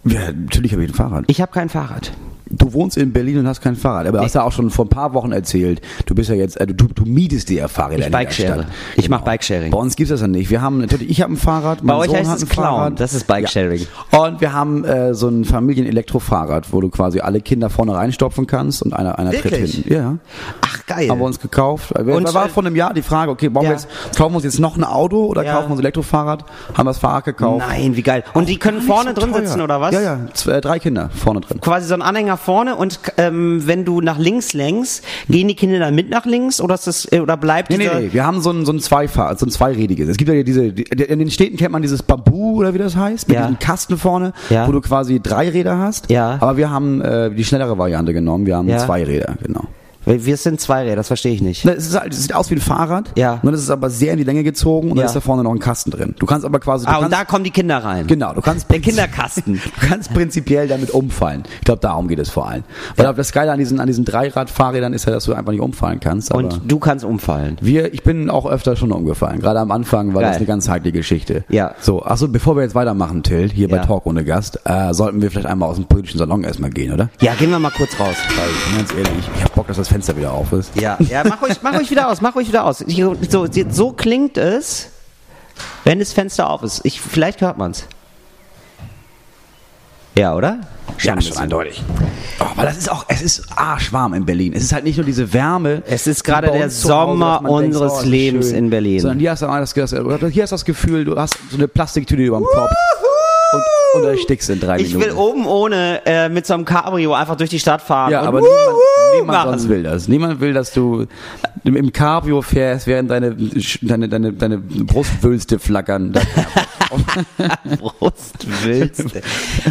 ja, natürlich habe ich ein Fahrrad. Ich habe kein Fahrrad. Du wohnst in Berlin und hast kein Fahrrad, aber hast ja auch schon vor ein paar Wochen erzählt. Du bist ja jetzt, äh, du, du mietest dir ja Fahrräder Ich in der Bikeshare. Ich mach Bikesharing. Bei uns gibt's das ja nicht. Wir haben natürlich, ich habe ein Fahrrad, Bei euch Sohn heißt hat es ein Clown. Fahrrad. Das ist Bikesharing. Ja. Und wir haben äh, so ein Familien-Elektrofahrrad, wo du quasi alle Kinder vorne reinstopfen kannst und einer, einer tritt Wirklich? hinten. Ja. Ach, geil. Haben wir uns gekauft. Wir, Und, da war äh, vor einem Jahr die Frage, okay, ja. wir jetzt, kaufen wir uns jetzt noch ein Auto oder Ja. kaufen wir uns ein Elektrofahrrad? Haben wir das Fahrrad gekauft. Nein, wie geil. Und die können vorne so drin teuer. sitzen, oder was? Ja, ja, zwei, drei Kinder vorne drin. Quasi so ein Anhänger nach vorne und ähm, wenn du nach links lenkst, gehen die Kinder dann mit nach links oder ist das äh, oder bleibt Nee, nee, dieser nee, wir haben so ein, so ein Zweifahr, so ein Zweirädiges. Es gibt ja diese, die, in den Städten kennt man dieses Bambu oder wie das heißt, mit Ja. diesem Kasten vorne, Ja. wo du quasi drei Räder hast. Ja. Aber wir haben äh, die schnellere Variante genommen, wir haben Ja. zwei Räder, genau. Wir sind zwei Räder, das verstehe ich nicht. Es, ist halt, es sieht aus wie ein Fahrrad, Ja. nur das ist aber sehr in die Länge gezogen und Ja. da ist da vorne noch ein Kasten drin. Du kannst aber quasi, Ah, und kannst, da kommen die Kinder rein. genau, du kannst Der Kinderkasten. *laughs* Du kannst prinzipiell damit umfallen. Ich glaube, darum geht es vor allem. Weil Ja. das Geile an diesen, an diesen Dreiradfahrrädern ist ja, dass du einfach nicht umfallen kannst. Und du kannst umfallen. wir, ich bin auch öfter schon umgefallen. Gerade am Anfang war Geil. das eine ganz heikle Geschichte. Ja. So, achso, bevor wir jetzt weitermachen, Till, hier Ja. bei Talk ohne Gast, äh, sollten wir vielleicht einmal aus dem politischen Salon erstmal gehen, oder? Ja, gehen wir mal kurz raus. Weil, ganz ehrlich, ich hab Bock, dass das Fenster wieder auf ist. Ja, ja, mach ruhig, mach ruhig wieder aus, mach ruhig wieder aus. Ich, so, so klingt es, wenn das Fenster auf ist. Ich, vielleicht hört man's. Ja, oder? Ja, schon eindeutig. Oh, weil das ist auch, es ist arschwarm in Berlin. Es ist halt nicht nur diese Wärme. Es ist gerade der Hause, Sommer dass man denkt, unseres oh, ist Lebens schön. in Berlin. Sondern hier hast du auch das, das, hier hast du das Gefühl, du hast so eine Plastiktüte über dem Kopf und, und erstickst in drei Ich Minuten. will oben ohne äh, mit so einem Cabrio einfach durch die Stadt fahren. Ja, aber niemand, niemand sonst will das. Niemand will, dass du im Cabrio fährst, während deine, deine, deine, deine Brustwülste flackern. *laughs* Brustwülste.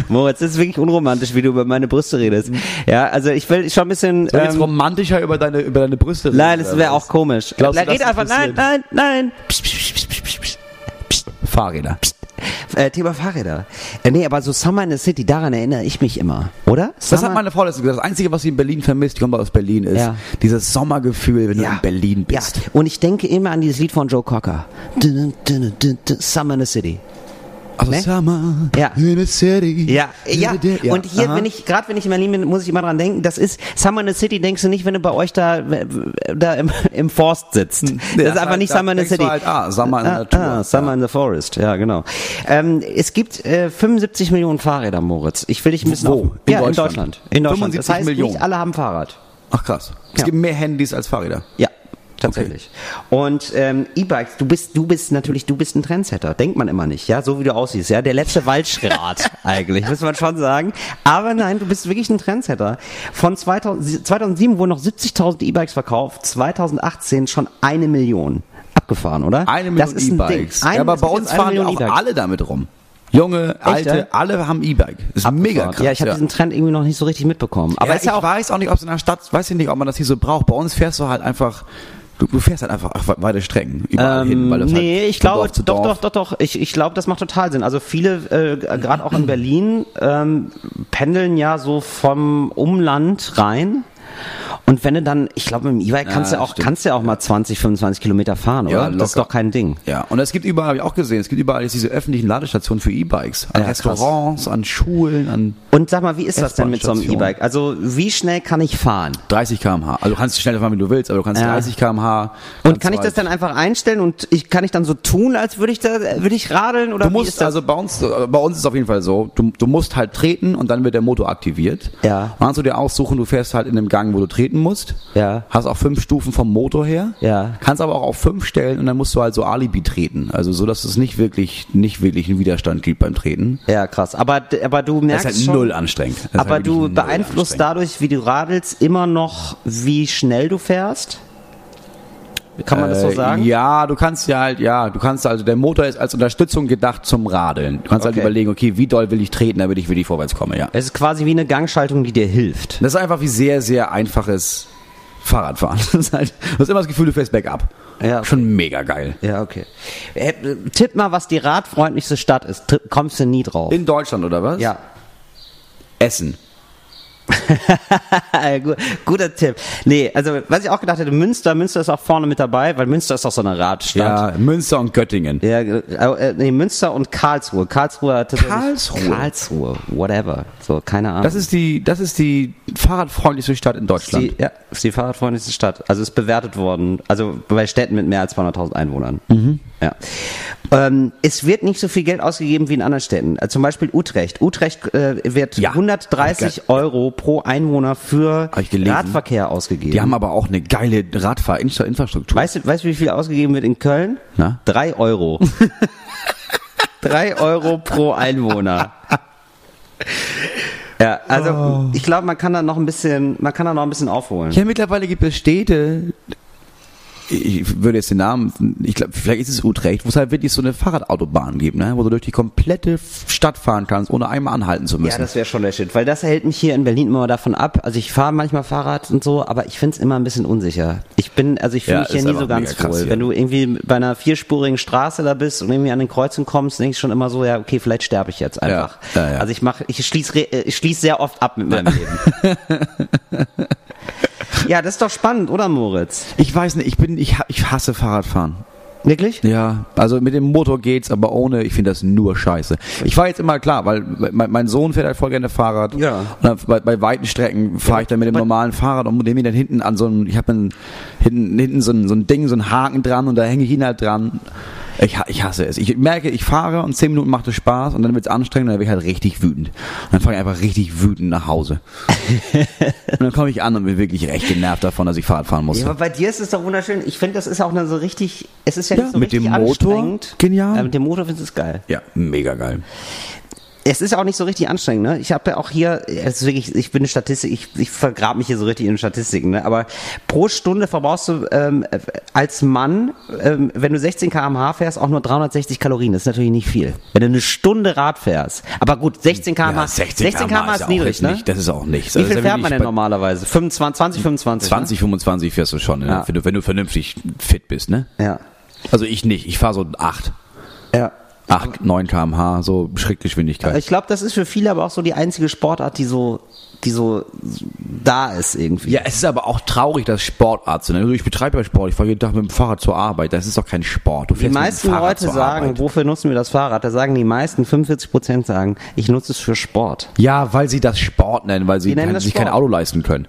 Moritz, das ist wirklich unromantisch, wie du über meine Brüste redest. Ja, also ich will schon ein bisschen. Soll ich jetzt Ähm, romantischer über deine, über deine Brüste reden, nein, das wäre auch komisch. Glaubst du, Red das einfach, nein, nein, nein. Psst, psst, psst, psst, psst. Fahrräder. Äh, Thema Fahrräder. Äh, nee, aber so Summer in the City, daran erinnere ich mich immer, oder? Das Summer, hat meine Frau letztens gesagt. Das Einzige, was sie in Berlin vermisst, die kommt aus Berlin, ist Ja. dieses Sommergefühl, wenn du in Berlin bist. Ja, und ich denke immer an dieses Lied von Joe Cocker. Summer in the City. Also Ne? Summer Ja. in a city. Ja, ja. ja. Und hier, Aha. wenn ich, gerade wenn ich in Berlin bin, muss ich immer dran denken, das ist Summer in the City, denkst du nicht, wenn du bei euch da, da im, *laughs* im Forst sitzt. Das ist Ja, einfach halt, nicht Summer in the du City. Halt, ah, Summer in der Ah, Natur. ah, Summer in the Forest, ja, genau. Ähm, es gibt äh, 75 Millionen Fahrräder, Moritz. Ich will dich ein bisschen Wo? auf, In ja, in Deutschland? Deutschland. In Deutschland. 75 das heißt, Millionen. nicht alle haben Fahrrad. Ach krass. Es Ja. gibt mehr Handys als Fahrräder. Ja, tatsächlich. Und ähm, E-Bikes, du bist, du bist natürlich, du bist ein Trendsetter, denkt man immer nicht, ja, so wie du aussiehst, ja, der letzte Waldschrat *laughs* eigentlich, muss man schon sagen. Aber nein, du bist wirklich ein Trendsetter. Von 2000, 2007 wurden noch 70.000 E-Bikes verkauft, 2018 schon eine Million. Abgefahren, oder? Eine Million das ist ein Ding. E-Bikes. Ein- Ja, aber bei uns fahren ja auch E-Bikes. alle damit rum. Junge, alte, ja? alle haben E-Bike. Ist mega krass. Ja, ich habe diesen Trend irgendwie noch nicht so richtig mitbekommen. Aber ja ich auch weiß auch nicht, ob es in der Stadt, weiß ich nicht, ob man das hier so braucht. Bei uns fährst du halt einfach, du, du fährst halt einfach ach, weite Strecken überall hin. Weil das nee, halt ich glaube, doch, doch, doch, doch. Ich, ich glaube, das macht total Sinn. Also viele, äh, gerade auch in Berlin, ähm, pendeln ja so vom Umland rein. Und wenn du dann, ich glaube, mit dem E-Bike kannst Ja, du auch, stimmt. kannst du auch mal 20, 25 Kilometer fahren, oder? Ja, das ist doch kein Ding. Ja, und es gibt überall, habe ich auch gesehen, es gibt überall jetzt diese öffentlichen Ladestationen für E-Bikes. An Ja, krass. Restaurants, an Schulen, an Und sag mal, wie ist das denn mit so einem. E-Bike? Also, wie schnell kann ich fahren? 30 km/h. Also du kannst so schnell fahren, wie du willst, aber du kannst Ja. 30 km/h. Und kann ich das dann einfach einstellen und ich, kann ich dann so tun, als würde ich da, würde ich radeln oder Du wie musst, ist das? also bei uns, bei uns ist es auf jeden Fall so, du, du musst halt treten und dann wird der Motor aktiviert. Ja. Kannst du dir aussuchen, du fährst halt in einem Gang, wo du treten musst. Ja. Hast auch fünf Stufen vom Motor her. Ja. Kannst aber auch auf fünf stellen und dann musst du halt so Alibi treten. Also so, dass es nicht wirklich, nicht wirklich einen Widerstand gibt beim Treten. ja, krass. Aber, aber du Das merkst ist halt schon, null anstrengend. Das Aber halt du beeinflusst dadurch, wie du radelst, immer noch, wie schnell du fährst? Kann man das so Äh, sagen? Ja, du kannst ja halt, ja, du kannst also, der Motor ist als Unterstützung gedacht zum Radeln. Du kannst halt Okay. überlegen, okay, wie doll will ich treten, damit ich wirklich vorwärts komme, ja. Es ist quasi wie eine Gangschaltung, die dir hilft. Das ist einfach wie sehr, sehr einfaches Fahrradfahren. *laughs* Das ist halt, du hast immer das Gefühl, du fährst bergab. Ja, okay. Schon mega geil. Ja, okay. Äh, tipp mal, was die radfreundlichste Stadt ist. Tipp, kommst du nie drauf. In Deutschland, oder was? ja. Essen. *laughs* Gu- Guter Tipp. Nee, also was ich auch gedacht hätte, Münster, Münster ist auch vorne mit dabei, weil Münster ist auch so eine Radstadt. Ja, Münster und Göttingen. Ja, äh, äh, nee, Münster und Karlsruhe. Karlsruhe hat Karlsruhe? Karlsruhe, whatever. So, keine Ahnung. Das ist die, das ist die fahrradfreundlichste Stadt in Deutschland. Die, ja, ist die fahrradfreundlichste Stadt. Also ist bewertet worden, also bei Städten mit mehr als 200.000 Einwohnern. Mhm. Ja. Ähm, es wird nicht so viel Geld ausgegeben wie in anderen Städten. Also zum Beispiel Utrecht. Utrecht äh, wird Ja. 130 Euro pro Einwohner für. Radverkehr ausgegeben. die haben aber auch eine geile Radfahrinfrastruktur. weißt, du, weißt du, wie viel ausgegeben wird in Köln? Na? Drei Euro. *laughs* Drei Euro pro Einwohner. *laughs* Ja, also Oh. ich glaube, man kann da noch ein bisschen, man kann da noch ein bisschen aufholen. Ja, mittlerweile gibt es Städte, ich würde jetzt den Namen, ich glaube, vielleicht ist es Utrecht, wo es halt wirklich so eine Fahrradautobahn gibt, ne? wo du durch die komplette Stadt fahren kannst, ohne einmal anhalten zu Ja, müssen. das wäre schon der Shit, weil das hält mich hier in Berlin immer davon ab. Also ich fahre manchmal Fahrrad und so, aber ich find's immer ein bisschen unsicher. Ich bin, also ich fühle Ja, mich hier nie so ganz krass wohl. Wenn du irgendwie bei einer vierspurigen Straße da bist und irgendwie an den Kreuzen kommst, denke ich schon immer so, ja, okay, vielleicht sterbe ich jetzt einfach. Ja, ja. Also ich mache, ich schließe ich schließ sehr oft ab mit meinem Leben. *laughs* ja, das ist doch spannend, oder Moritz? ich weiß nicht, ich bin, ich, ha- ich hasse Fahrradfahren. Wirklich? Ja, also mit dem Motor geht's, aber ohne, ich finde das nur scheiße. Ich fahre jetzt immer klar, weil mein, mein Sohn fährt halt voll gerne Fahrrad. Ja. Und dann bei, bei weiten Strecken fahre ich dann mit dem normalen Fahrrad und nehme ihn dann hinten an so ein, ich habe hinten, hinten so ein, so ein Ding, so ein Haken dran und da hänge ich ihn halt dran. Ich, ich hasse es. Ich merke, ich fahre und zehn Minuten macht es Spaß und dann wird's anstrengend und dann bin ich halt richtig wütend. Und dann fahre ich einfach richtig wütend nach Hause. *laughs* und dann komme ich an und bin wirklich recht genervt davon, dass ich Fahrrad fahren muss. Ja, aber bei dir ist es doch wunderschön. Ich finde, das ist auch eine so richtig, es ist ja, Ja, nicht so mit richtig dem Motor anstrengend. genial. Ja, mit dem Motor findest du es geil. Ja, mega geil. Es ist auch nicht so richtig anstrengend, ne? Ich habe ja auch hier, es ist wirklich, ich bin Statistik, ich, ich vergrab mich hier so richtig in Statistiken, ne? Aber pro Stunde verbrauchst du ähm, als Mann, ähm, wenn du 16 km/h fährst, auch nur 360 Kalorien. Das ist natürlich nicht viel. Wenn du eine Stunde Rad fährst. Aber gut, 16 km/h, 16 km/h ist ja auch niedrig, ne? Nicht, das ist auch nichts. Wie Also viel ist ja fährt man denn normalerweise? 25, 20, 25? 20, 25 fährst du schon, ne? Ja. wenn, du, wenn du vernünftig fit bist, ne? Ne? Ja. Also ich nicht, ich fahre so 8. Ja. 8, 9 km/h, so Schrittgeschwindigkeit. Ich glaube, das ist für viele aber auch so die einzige Sportart, die so, die so da ist irgendwie. Ja, es ist aber auch traurig, dass Sportart sind. Also ich betreibe ja Sport, ich fahre jeden Tag mit dem Fahrrad zur Arbeit. Das ist doch kein Sport. Du Die meisten Leute sagen, Arbeit. wofür nutzen wir das Fahrrad? Da sagen die meisten, 45 Prozent sagen, ich nutze es für Sport. Ja, weil sie das Sport nennen, weil sie nennen kein, sich kein. Auto leisten können.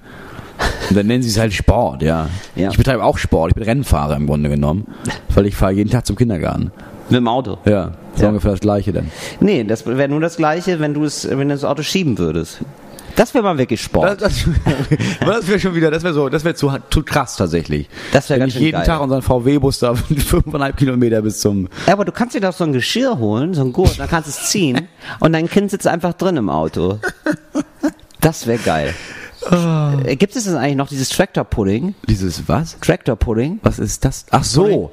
Und dann nennen sie es halt Sport, ja. Ja. Ich betreibe auch Sport, ich bin Rennfahrer im Grunde genommen. Weil ich fahre jeden Tag zum Kindergarten. Mit dem Auto. Ja, so Ja. ungefähr das gleiche dann. Nee, das wäre nur das Gleiche, wenn du es, wenn du das Auto schieben würdest. Das wäre mal wirklich Sport. Das, das, *laughs* das wäre schon wieder, das wäre so, das wäre zu, zu krass tatsächlich. Das wär Wenn ganz ich schön jeden geil. Tag unseren VW-Bus da *laughs* fünfeinhalb Kilometer bis zum. Ja, aber du kannst dir doch so ein Geschirr holen, so ein Gurt, dann kannst du es ziehen *laughs* und dein Kind sitzt einfach drin im Auto. Das wäre geil. Äh, Gibt es denn eigentlich noch dieses Tractor Pudding? Dieses was? Tractor Pudding? Was ist das? Ach so.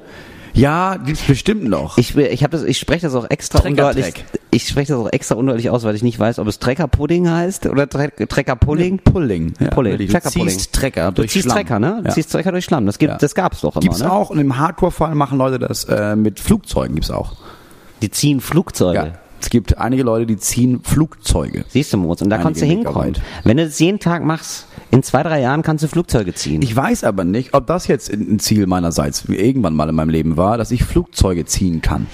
Ja, gibt's bestimmt noch. Ich, ich, hab das, ich spreche das auch extra undeutlich. Ich spreche das auch extra undeutlich aus, weil ich nicht weiß, ob es Trecker Pudding heißt oder Tre Trecker Pudding. Pulling. Ja, Pulling. Du ziehst Trecker Du durch ziehst Schlamm. Trecker, ne? Du Ja. ziehst Trecker durch Schlamm. Das gibt, Ja. das gab's doch immer, Gibt's ne? auch und im Hardcore-Fall machen Leute das äh, mit Flugzeugen gibt's auch. Die ziehen Flugzeuge. Ja. Es gibt einige Leute, die ziehen Flugzeuge. Siehst du, Moritz, und da Einige kannst du hinkommen. Wenn du das jeden Tag machst, in zwei, drei Jahren kannst du Flugzeuge ziehen. Ich weiß aber nicht, ob das jetzt ein Ziel meinerseits irgendwann mal in meinem Leben war, dass ich Flugzeuge ziehen kann.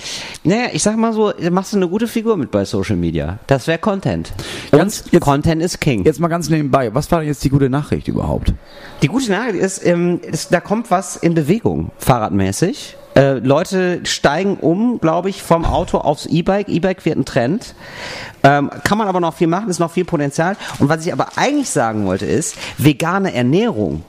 naja, ich sag mal so, da machst du eine gute Figur mit bei Social Media. Das wäre Content. Ganz- jetzt- Content ist King. Jetzt mal ganz nebenbei, was war denn jetzt die gute Nachricht überhaupt? Die gute Nachricht ist, ähm, ist, da kommt was in Bewegung, fahrradmäßig. Äh, Leute steigen um, glaube ich, vom Auto aufs E-Bike. E-Bike wird ein Trend. Ähm, kann man aber noch viel machen, ist noch viel Potenzial. Und was ich aber eigentlich sagen wollte, ist vegane Ernährung.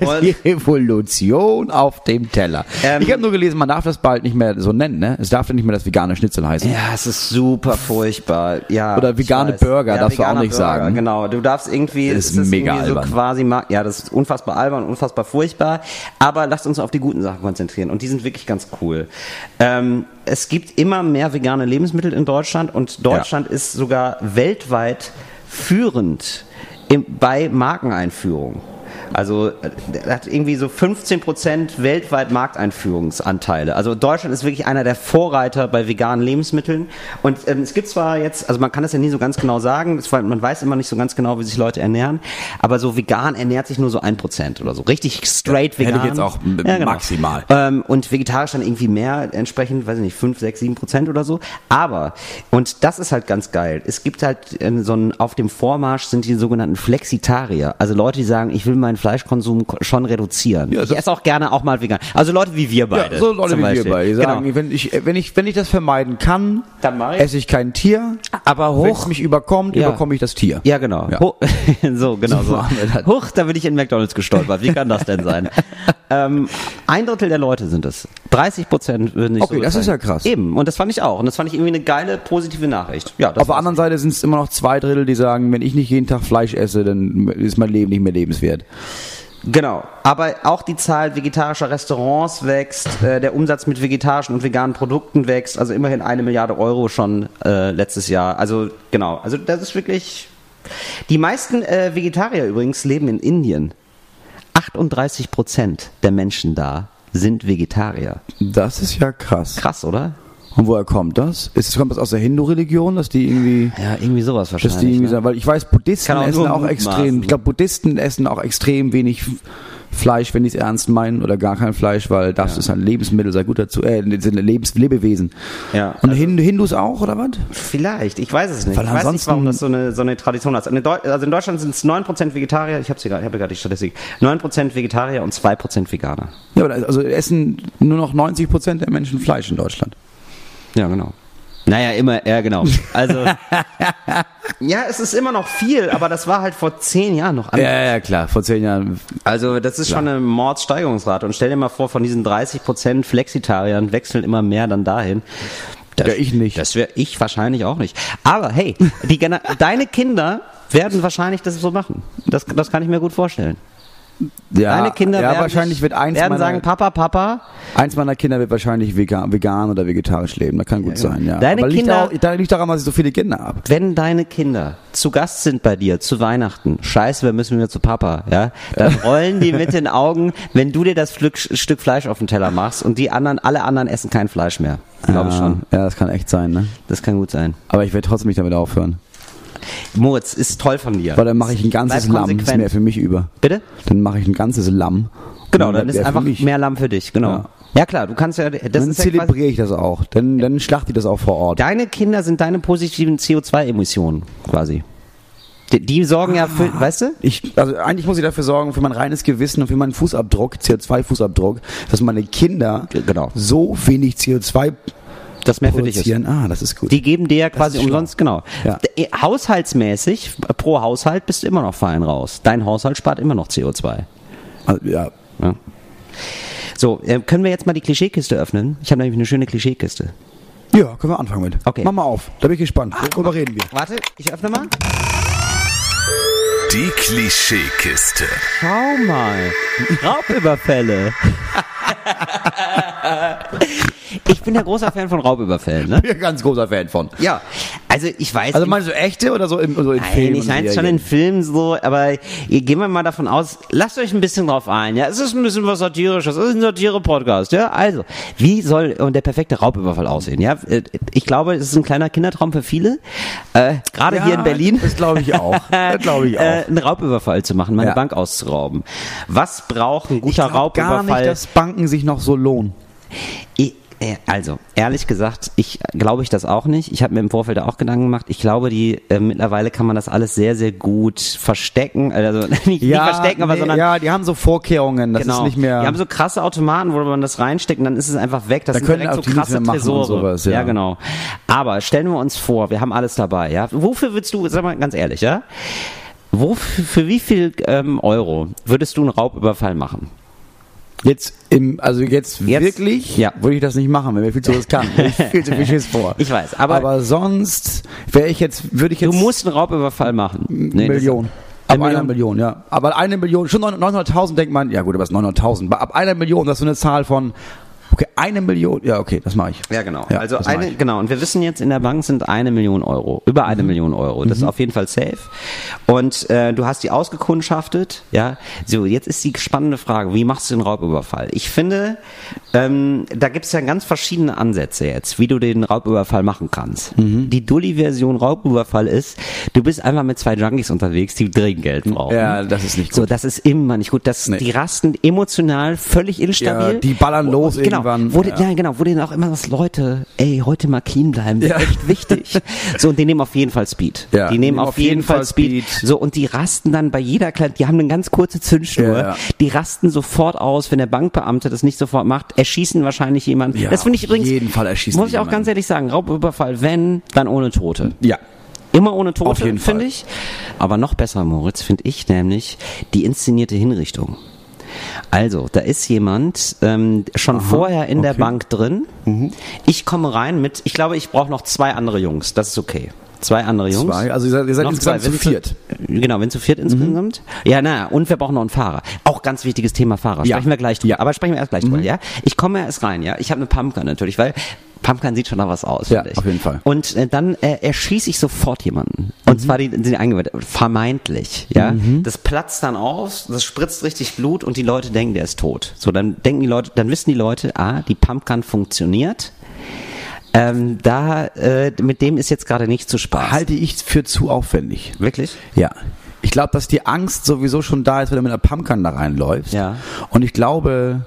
Und- Die *laughs* Revolution auf dem Teller. Ähm, ich habe nur gelesen, man darf das bald nicht mehr so nennen, ne? Es darf dann nicht mehr das vegane Schnitzel heißen. Ja, es ist super furchtbar. Ja, Oder vegane. Burger darfst du auch nicht sagen. Genau, du darfst irgendwie, Das ist es mega irgendwie albern. so quasi, ja, das ist unfassbar albern, unfassbar furchtbar. Aber lasst uns auf die guten Sachen konzentrieren und die sind wirklich ganz cool. Ähm, es gibt immer mehr vegane Lebensmittel in Deutschland und Deutschland ist sogar weltweit führend im, bei Markeneinführung. Also äh, er hat irgendwie so 15% weltweit Markteinführungsanteile. Also Deutschland ist wirklich einer der Vorreiter bei veganen Lebensmitteln. Und ähm, es gibt zwar jetzt, also man kann das ja nie so ganz genau sagen, war- man weiß immer nicht so ganz genau, wie sich Leute ernähren, aber so vegan ernährt sich nur so 1% oder so. Richtig straight Hätte ich vegan. jetzt auch m- maximal. Ähm, und vegetarisch dann irgendwie mehr, entsprechend, weiß ich nicht, 5, 6, 7 Prozent oder so. Aber, und das ist halt ganz geil, es gibt halt äh, so ein, auf dem Vormarsch sind die sogenannten Flexitarier. Also Leute, die sagen, ich will meinen Fleischkonsum ko- schon reduzieren. Ja, ich esse auch gerne auch mal vegan. Also Leute wie wir beide. Ja, so Leute wie Beispiel. wir beide. Die sagen, genau. wenn, ich, wenn, ich, wenn ich das vermeiden kann, Dann ich. esse ich kein Tier. Aber Wenn hoch. es mich überkommt, Ja. überkomme ich das Tier. Ja, genau. Ja. *laughs* So, genau So so. Huch, da bin ich in McDonalds gestolpert. Wie kann das denn sein? *laughs* ähm, ein Drittel der Leute sind es. 30 Prozent würden sich Okay, so das ist ja krass. Eben, und das fand ich auch. Und das fand ich irgendwie eine geile, positive Nachricht. Ja, Auf der anderen Seite sind es immer noch zwei Drittel, die sagen, wenn ich nicht jeden Tag Fleisch esse, dann ist mein Leben nicht mehr lebenswert. Genau, aber auch die Zahl vegetarischer Restaurants wächst, äh, der Umsatz mit vegetarischen und veganen Produkten wächst, also immerhin eine Milliarde Euro schon äh, letztes Jahr. Also genau, also das ist wirklich. Die meisten äh, Vegetarier übrigens leben in Indien. 38 Prozent der Menschen da sind Vegetarier. Das ist ja krass. Krass, oder? Und woher kommt das? Ist, kommt das aus der Hindu-Religion, dass die irgendwie, Ja, irgendwie sowas dass wahrscheinlich. die irgendwie ne? weil ich weiß, Buddhisten auch essen auch extrem, ich glaube, Buddhisten essen auch extrem wenig Fleisch, wenn die es ernst meinen, oder gar kein Fleisch, weil das ist ein Lebensmittel, sei gut dazu, äh, sind Lebens Lebenslebewesen. Ja, Und Hindu, Hindus auch, oder was? Vielleicht, ich weiß es nicht. Weil ich weiß nicht, ansonsten- warum das so eine, so eine Tradition hat. Also in Deutschland sind es 9% Vegetarier, ich habe habe gerade die Statistik, 9% Vegetarier und 2% Veganer. Ja, aber also essen nur noch 90 Prozent der Menschen Fleisch in Deutschland. Ja, genau. Naja, immer, ja, genau. Also, *laughs* ja, es ist immer noch viel, aber das war halt vor zehn Jahren noch anders. Ja, ja, klar, vor zehn Jahren. Also, das ist schon eine Mordssteigerungsrate. Und stell dir mal vor, von diesen 30% Flexitariern wechseln immer mehr dann dahin. Das, Ja, ich nicht. Das wäre ich wahrscheinlich auch nicht. Aber hey, die, *laughs* deine Kinder werden wahrscheinlich das so machen. Das, das kann ich mir gut vorstellen. Ja, Deine Kinder ja, werden, wahrscheinlich wird eins werden meiner, sagen, Papa, Papa, eins meiner Kinder wird wahrscheinlich vegan, vegan oder vegetarisch leben. Das kann gut sein, ja. Deine Aber liegt Kinder- auch, da liegt daran, dass ich so viele Kinder habe. wenn deine Kinder zu Gast sind bei dir zu Weihnachten, scheiße, wir müssen wieder zu Papa, ja, dann *laughs* rollen die mit den Augen, wenn du dir das Stück, Stück Fleisch auf den Teller machst und die anderen, alle anderen essen kein Fleisch mehr. Glaube ich schon. Ja, das kann echt sein, ne? Das kann gut sein. Aber ich werde trotzdem nicht damit aufhören. Moritz, ist toll von dir. Weil dann mache ich ein ganzes Lamm, ist mehr für mich über. Bitte? Dann mache ich ein ganzes Lamm. Genau, dann ist einfach mehr Lamm für dich, genau. Ja. Ja, klar, du kannst ja, das Dann ist ja zelebriere ich das auch. Dann, dann schlachte ich das auch vor Ort. deine Kinder sind deine positiven CO2-Emissionen, quasi. Die, die sorgen ja für, weißt du? Ich, also eigentlich muss ich dafür sorgen, für mein reines Gewissen und für meinen Fußabdruck, CO2-Fußabdruck, dass meine Kinder Genau. so wenig CO2 Das mehr für dich ist. Ah, das ist gut. Die geben dir ja quasi umsonst, genau. Ja. D- Haushaltsmäßig, pro Haushalt bist du immer noch fein raus. Dein Haushalt spart immer noch CO2. Also, ja. Ja. So, äh, können wir jetzt mal die Klischeekiste öffnen? Ich habe nämlich eine schöne Klischeekiste. ja, können wir anfangen mit. Okay. Mach mal auf. Da bin ich gespannt. Worüber reden wir? Warte, ich öffne mal. Die Klischeekiste. Schau mal. Raubüberfälle. *laughs* ich bin ja großer Fan von Raubüberfällen, ne? Ich bin ja ganz großer Fan von. Ja, also ich weiß. Also im- meinst du echte oder so in, so in Nein, Filmen? ich meine schon in Filmen so, aber gehen wir mal davon aus, lasst euch ein bisschen drauf ein, ja. Es ist ein bisschen was Satirisches, es ist ein Satire-Podcast, ja. Also, wie soll und der perfekte Raubüberfall aussehen, ja? Äh, Ich glaube, es ist ein kleiner Kindertraum für viele, äh, gerade Ja, hier in Berlin. Das glaube ich auch. *laughs* Das glaube ich auch. Äh, einen Raubüberfall zu machen, meine Ja. Bank auszurauben. Was braucht ein ich guter gar Raubüberfall? nicht, dass Banken sich noch so lohnen. Ich, äh, also, ehrlich gesagt, ich glaube ich das auch nicht. Ich habe mir im Vorfeld auch Gedanken gemacht. Ich glaube, die äh, mittlerweile kann man das alles sehr, sehr gut verstecken. Also *laughs* nicht, nicht verstecken, aber nee, sondern ja, die haben so Vorkehrungen. Das genau. ist nicht mehr. Die haben so krasse Automaten, wo man das reinsteckt und dann ist es einfach weg. Das Da sind können direkt auch so krasse Tresore. sowas, ja. genau. Aber stellen wir uns vor, wir haben alles dabei. Ja, wofür würdest du, sag mal ganz ehrlich, ja? Wofür, für wie viel ähm, Euro würdest du einen Raubüberfall machen? Jetzt im, also jetzt, Jetzt? wirklich, Ja. würde ich das nicht machen, wenn mir viel zu riskant. Ich viel zu viel Schiss vor. *laughs* Ich weiß, aber- aber sonst wäre ich jetzt, würde ich jetzt Du musst einen Raubüberfall machen. Nee, Million. Eine Ab einer Million? Million, ja. Aber eine Million, schon 900.000 denkt man, ja gut, aber es ist 900.000. Aber ab einer Million, das ist so eine Zahl von, okay, eine Million, ja okay, das mache ich. Ja, genau. Ja, also eine, genau. Und wir wissen jetzt, in der Bank sind eine Million Euro, über Mhm. eine Million Euro. Das ist auf jeden Fall safe. Und äh, du hast die ausgekundschaftet, ja. So, jetzt ist die spannende Frage, wie machst du den Raubüberfall? Ich finde, ähm, da gibt es ja ganz verschiedene Ansätze jetzt, wie du den Raubüberfall machen kannst. Mhm. Die Dulli-Version Raubüberfall ist, du bist einfach mit zwei Junkies unterwegs, die dringend Geld brauchen. Ja, das ist nicht So, gut. das ist immer nicht gut. Das, Nee. Die rasten emotional völlig instabil. Ja, die ballern los genau, Wo die, Ja. ja. genau, wo denen auch immer was, Leute, ey, heute mal clean bleiben, Ja. echt wichtig. *laughs* so, und die nehmen auf jeden Fall Speed. Ja, die nehmen auf, jeden, Fall Speed. Speed. So, und die rasten dann bei jeder kleinen, die haben eine ganz kurze Zündschnur, Ja, die rasten sofort aus, wenn der Bankbeamte das nicht sofort macht, erschießen wahrscheinlich jemanden. Ja, das finde ich auf übrigens, jeden Fall erschießen muss ich auch jemanden. ganz ehrlich sagen, Raubüberfall, wenn, dann ohne Tote. Ja. Immer ohne Tote, Auf jeden finde ich. Aber noch besser, Moritz, finde ich nämlich die inszenierte Hinrichtung. Also, da ist jemand ähm, schon vorher in der okay. Mhm. Bank drin. Ich komme rein mit, ich glaube, ich brauche noch zwei andere Jungs. Das ist okay. Zwei andere Jungs. Zwei, also ihr seid, ihr seid insgesamt zwei, zu viert. Genau, wenn zu viert insgesamt. Ja, na, und wir brauchen noch einen Fahrer. Auch ganz wichtiges Thema Fahrer. Ja. Sprechen wir gleich drüber. Ja. Mhm. Aber sprechen wir erst gleich drüber, ja? Ich komme erst rein, ja? Ich habe eine Pumpgun natürlich, weil Pumpgun sieht schon nach was aus. Ja, auf jeden Fall. Und äh, dann äh, erschieße ich sofort jemanden. Und zwar die, die eingeweiht, vermeintlich, ja? Das platzt dann aus, das spritzt richtig Blut und die Leute denken, der ist tot. So, dann denken die Leute, dann wissen die Leute, ah, die Pumpgun funktioniert. Ähm, da, äh, mit dem ist jetzt gerade nicht zu Spaß. Halte ich für zu aufwendig. Wirklich? Ja. Ich glaube, dass die Angst sowieso schon da ist, wenn du mit einer Pumpgun da reinläufst. Ja. Und ich glaube,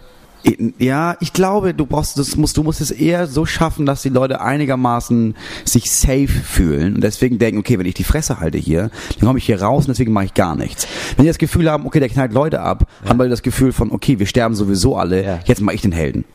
ja, ich glaube, du brauchst, das musst, du musst es eher so schaffen, dass die Leute einigermaßen sich safe fühlen und deswegen denken, okay, wenn ich die Fresse halte hier, dann komme ich hier raus und deswegen mache ich gar nichts. Wenn die das Gefühl haben, okay, der knallt Leute ab, haben wir das Gefühl von, okay, wir sterben sowieso alle, Ja. jetzt mache ich den Helden.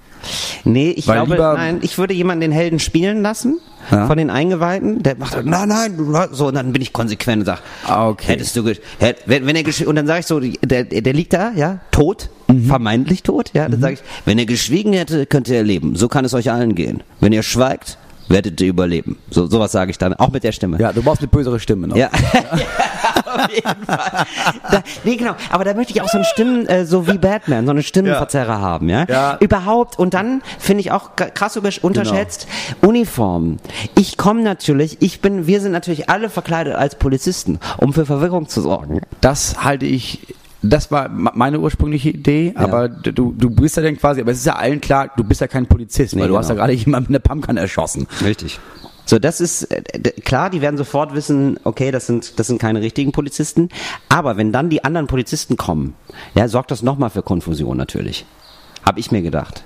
Nee, ich Weil glaube, nein, ich würde jemanden den Helden spielen lassen. Ja. Von den Eingeweihten, der macht, nein, nein, du- so, und dann bin ich konsequent und sag, Ah, okay. hättest du, hätt, wenn, wenn er, und dann sage ich so, der, der liegt da, ja, tot, Mhm. vermeintlich tot, ja, dann sage ich, wenn er geschwiegen hätte, könnte er leben. So kann es euch allen gehen. Wenn ihr schweigt, werdet ihr überleben. So, sowas sage ich dann, auch mit der Stimme. Ja, du brauchst eine bösere Stimme noch. Ja. *laughs* Auf jeden Fall. Da, nee, genau. Aber da möchte ich auch so eine Stimmen, äh, so wie Batman, so eine Stimmenverzerrer haben, ja? Ja. Überhaupt. Und dann finde ich auch krass über- unterschätzt, Uniformen. Ich komme natürlich, ich bin, wir sind natürlich alle verkleidet als Polizisten, um für Verwirrung zu sorgen. Das halte ich, das war meine ursprüngliche Idee, aber du, du bist ja dann quasi, aber es ist ja allen klar, du bist ja kein Polizist, Nee, weil du hast ja genau. gerade *laughs* jemanden mit einer Pumpgun erschossen. Richtig. So, das ist äh, klar, die werden sofort wissen, okay, das sind das sind keine richtigen Polizisten, aber wenn dann die anderen Polizisten kommen, ja, sorgt das nochmal für Konfusion natürlich. Hab ich mir gedacht.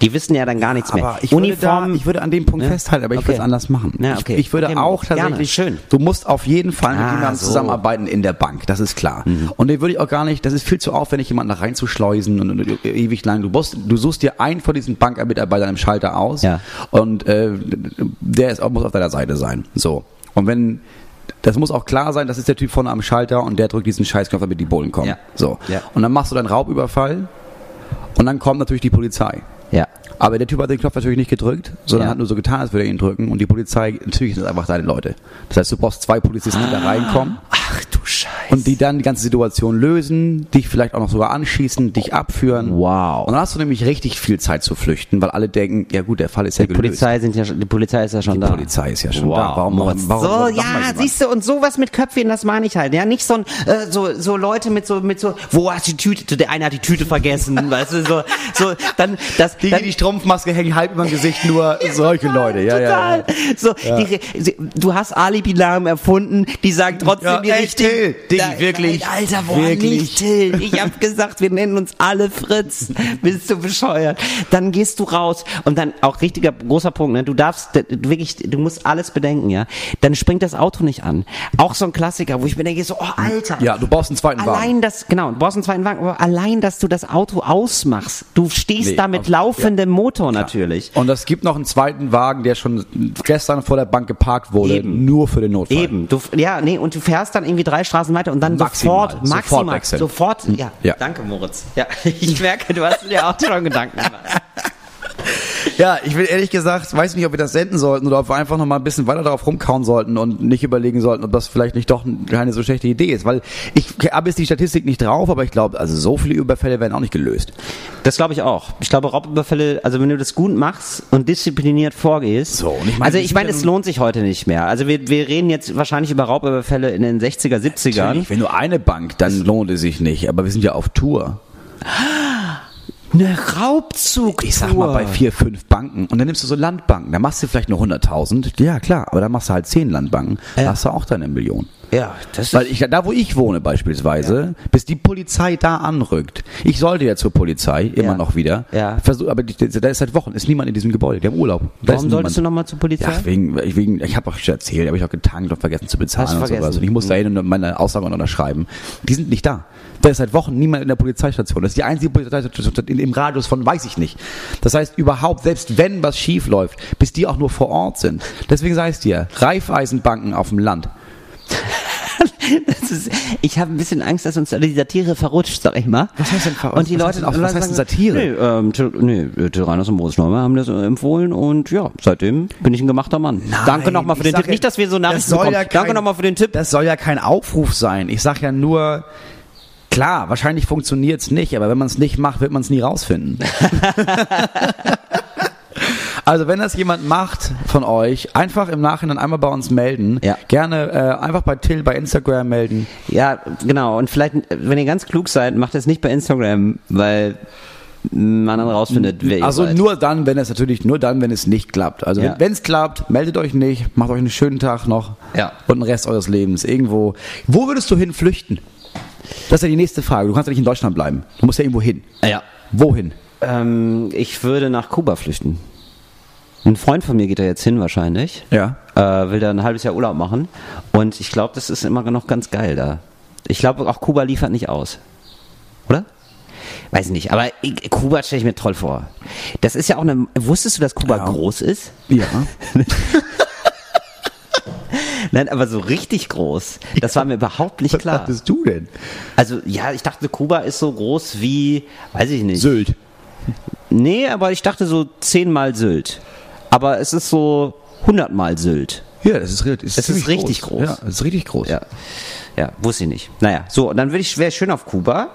Die wissen ja dann gar nichts mehr. Aber ich würde, da, ich würde an dem Punkt Ja? festhalten, aber ich Okay. würde es anders machen. Ja, okay. ich, ich würde Okay, auch gerne. tatsächlich, Schön. du musst auf jeden Fall mit Ah, jemandem so. zusammenarbeiten in der Bank, das ist klar. Mhm. Und den würde ich auch gar nicht, das ist viel zu aufwendig, jemanden da reinzuschleusen und, und, ewig lang. Du, musst, du suchst dir einen von diesen Bankmitarbeitern im Schalter aus Ja. und äh, der ist, auch- muss auf deiner Seite sein. So. Und wenn das muss auch klar sein, das ist der Typ vorne am Schalter und der drückt diesen Scheißknopf, damit die Bullen kommen. Ja. So. Ja. Und dann machst du deinen Raubüberfall und dann kommt natürlich die Polizei. Ja. Aber der Typ hat den Knopf natürlich nicht gedrückt, sondern Ja. hat nur so getan, als würde er ihn drücken. Und die Polizei, natürlich sind es einfach deine Leute. Das heißt, du brauchst zwei Polizisten, die da reinkommen Ach du Scheiße. und die dann die ganze Situation lösen, dich vielleicht auch noch sogar anschießen, dich abführen. Wow. Und dann hast du nämlich richtig viel Zeit zu flüchten, weil alle denken, ja gut, der Fall ist ja die gelöst. Polizei sind ja schon, die Polizei ist ja schon Die da. Polizei ist ja schon wow. da. Warum- warum- warum- so, warum ja, siehst du, und sowas mit Köpfchen, das meine ich halt. Ja, nicht so ein, äh, so, so Leute mit so, mit so, wo hast du die Tüte? Der eine hat die Tüte vergessen, *laughs* weißt du, so, so, dann, das, Die, dann, die Strumpfmaske hängen halb über dem Gesicht, nur *laughs* solche Leute. Ja, ja, Total. So, die, du hast Alibi-Namen erfunden, die sagen trotzdem Ja, die richtigen. Till, wirklich, Nein, Alter, woran wirklich. nicht Till? Ich hab gesagt, wir nennen uns alle Fritz. *laughs* Bist du bescheuert? Dann gehst du raus und dann auch richtiger großer Punkt, ne? Du darfst wirklich, du musst alles bedenken, ja? Dann springt das Auto nicht an. Auch so ein Klassiker, wo ich mir denke so, oh Alter. Ja, du brauchst einen zweiten Wagen. Allein das, genau, du brauchst einen zweiten Wagen, aber allein, dass du das Auto ausmachst, du stehst Nee, da mit auf- laufendem Motor natürlich. Und es gibt noch einen zweiten Wagen, der schon gestern vor der Bank geparkt wurde, Eben. nur für den Notfall. Eben, du, ja, nee, und du fährst dann irgendwie drei Straßen weiter und dann Maximal, sofort, sofort maximal, wechseln. sofort, ja, Ja. danke Moritz. Ja, *laughs* ich merke, du hast dir auch schon Gedanken gemacht. Ja, ich will ehrlich gesagt, weiß nicht, ob wir das senden sollten oder ob wir einfach noch mal ein bisschen weiter darauf rumkauen sollten und nicht überlegen sollten, ob das vielleicht nicht doch keine so schlechte Idee ist. Weil ich habe jetzt die Statistik nicht drauf, aber ich glaube, also so viele Überfälle werden auch nicht gelöst. Das glaube ich auch. Ich glaube, Raubüberfälle, also wenn du das gut machst und diszipliniert vorgehst. So, und ich also wir ich sind meine, es lohnt sich heute nicht mehr. Also wir, wir reden jetzt wahrscheinlich über Raubüberfälle in den 60er, 70ern. Natürlich, wenn nur eine Bank, dann lohnt es sich nicht. Aber wir sind ja auf Tour. Eine Raubzug. Ich sag mal bei vier, fünf Banken und dann nimmst du so Landbanken. Da machst du vielleicht nur 100.000. Ja, klar, aber dann machst du halt zehn Landbanken. Da hast du auch deine Million. Ja, das Weil ich, da wo ich wohne beispielsweise, bis die Polizei da anrückt. Ich sollte ja zur Polizei, immer Ja. noch wieder. Ja. Versuch, aber die, da ist seit Wochen, ist niemand in diesem Gebäude, die haben Urlaub. Da Warum ist solltest du nochmal zur Polizei? Ja, wegen, wegen, ich habe auch schon erzählt, habe ich auch getankt und vergessen zu bezahlen Hast und vergessen. sowas. Und ich muss da hin und meine Aussagen unterschreiben. Die sind nicht da. Da ist seit Wochen niemand in der Polizeistation. Das ist die einzige Polizeistation in- im Radius von weiß ich nicht. Das heißt, überhaupt, selbst wenn was schief läuft, bis die auch nur vor Ort sind. Deswegen sage ich dir, Raiffeisenbanken auf dem Land. *laughs* Ist, ich habe ein bisschen Angst, dass uns alle die Satire verrutscht, sag ich mal. Was heißt denn ver- Und die was Leute, heißt Leute was heißt denn Satire? Nee, ähm, nee, Till Reiners und Moritz Neumann haben das äh, empfohlen und ja, seitdem bin ich ein gemachter Mann. Danke nochmal für den Tipp. ja, Nicht, dass wir so Nachrichten bekommen. ja Danke kein- nochmal für den Tipp. Das soll ja kein Aufruf sein. Ich sag ja nur, klar, wahrscheinlich funktioniert's nicht, aber wenn man es nicht macht, wird man es nie rausfinden. *laughs* *laughs* Also wenn das jemand macht von euch, einfach im Nachhinein einmal bei uns melden. Ja. Gerne äh, einfach bei Till bei Instagram melden. Ja, genau. Und vielleicht, wenn ihr ganz klug seid, macht es nicht bei Instagram, weil man dann rausfindet, wer ihr Also seid. nur dann, wenn es natürlich nur dann, wenn es nicht klappt. Also Ja. wenn es klappt, meldet euch nicht, macht euch einen schönen Tag noch Ja. und den Rest eures Lebens irgendwo. Wo würdest du hin flüchten? Das ist ja die nächste Frage. Du kannst ja nicht in Deutschland bleiben. Du musst ja irgendwo hin. Ja. Wohin? Ähm, ich würde nach Kuba flüchten. Ein Freund von mir geht da jetzt hin wahrscheinlich. Ja. Äh, will da ein halbes Jahr Urlaub machen. Und ich glaube, das ist immer noch ganz geil da. Ich glaube, auch Kuba liefert nicht aus. Oder? Weiß nicht, aber Kuba stelle ich mir toll vor. Das ist ja auch eine. Wusstest du, dass Kuba Ja. groß ist? Ja. *laughs* Nein, aber so richtig groß. Das war mir überhaupt nicht Was klar. dachtest du denn? Also, ja, ich dachte, Kuba ist so groß wie, weiß ich nicht. Sylt. Nee, aber ich dachte so zehnmal Sylt. Aber es ist so hundertmal Sylt. Ja, das ist, richtig- Es ist richtig groß. Ja, das ist richtig groß. Ja. Ja, wusste ich nicht. Naja, so, und dann würde ich, wäre ich schön auf Kuba.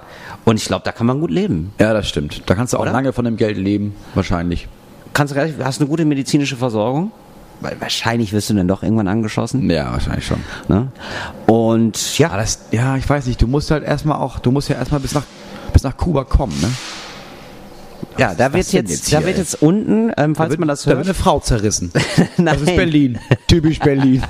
Und ich glaube, da kann man gut leben. Ja, das stimmt. Da kannst du auch Oder? lange von dem Geld leben, wahrscheinlich. Kannst du hast eine gute medizinische Versorgung? Weil wahrscheinlich wirst du dann doch irgendwann angeschossen. Ja, wahrscheinlich schon. Ne? Und ja, das, ja, ich weiß nicht, du musst halt erstmal auch, du musst ja erstmal bis nach, bis nach Kuba kommen, ne? Ja, da wird jetzt, jetzt da wird jetzt unten, ähm, falls wird, man das Da wird hört, eine Frau zerrissen. Nein. *laughs* Das ist Berlin. Typisch Berlin.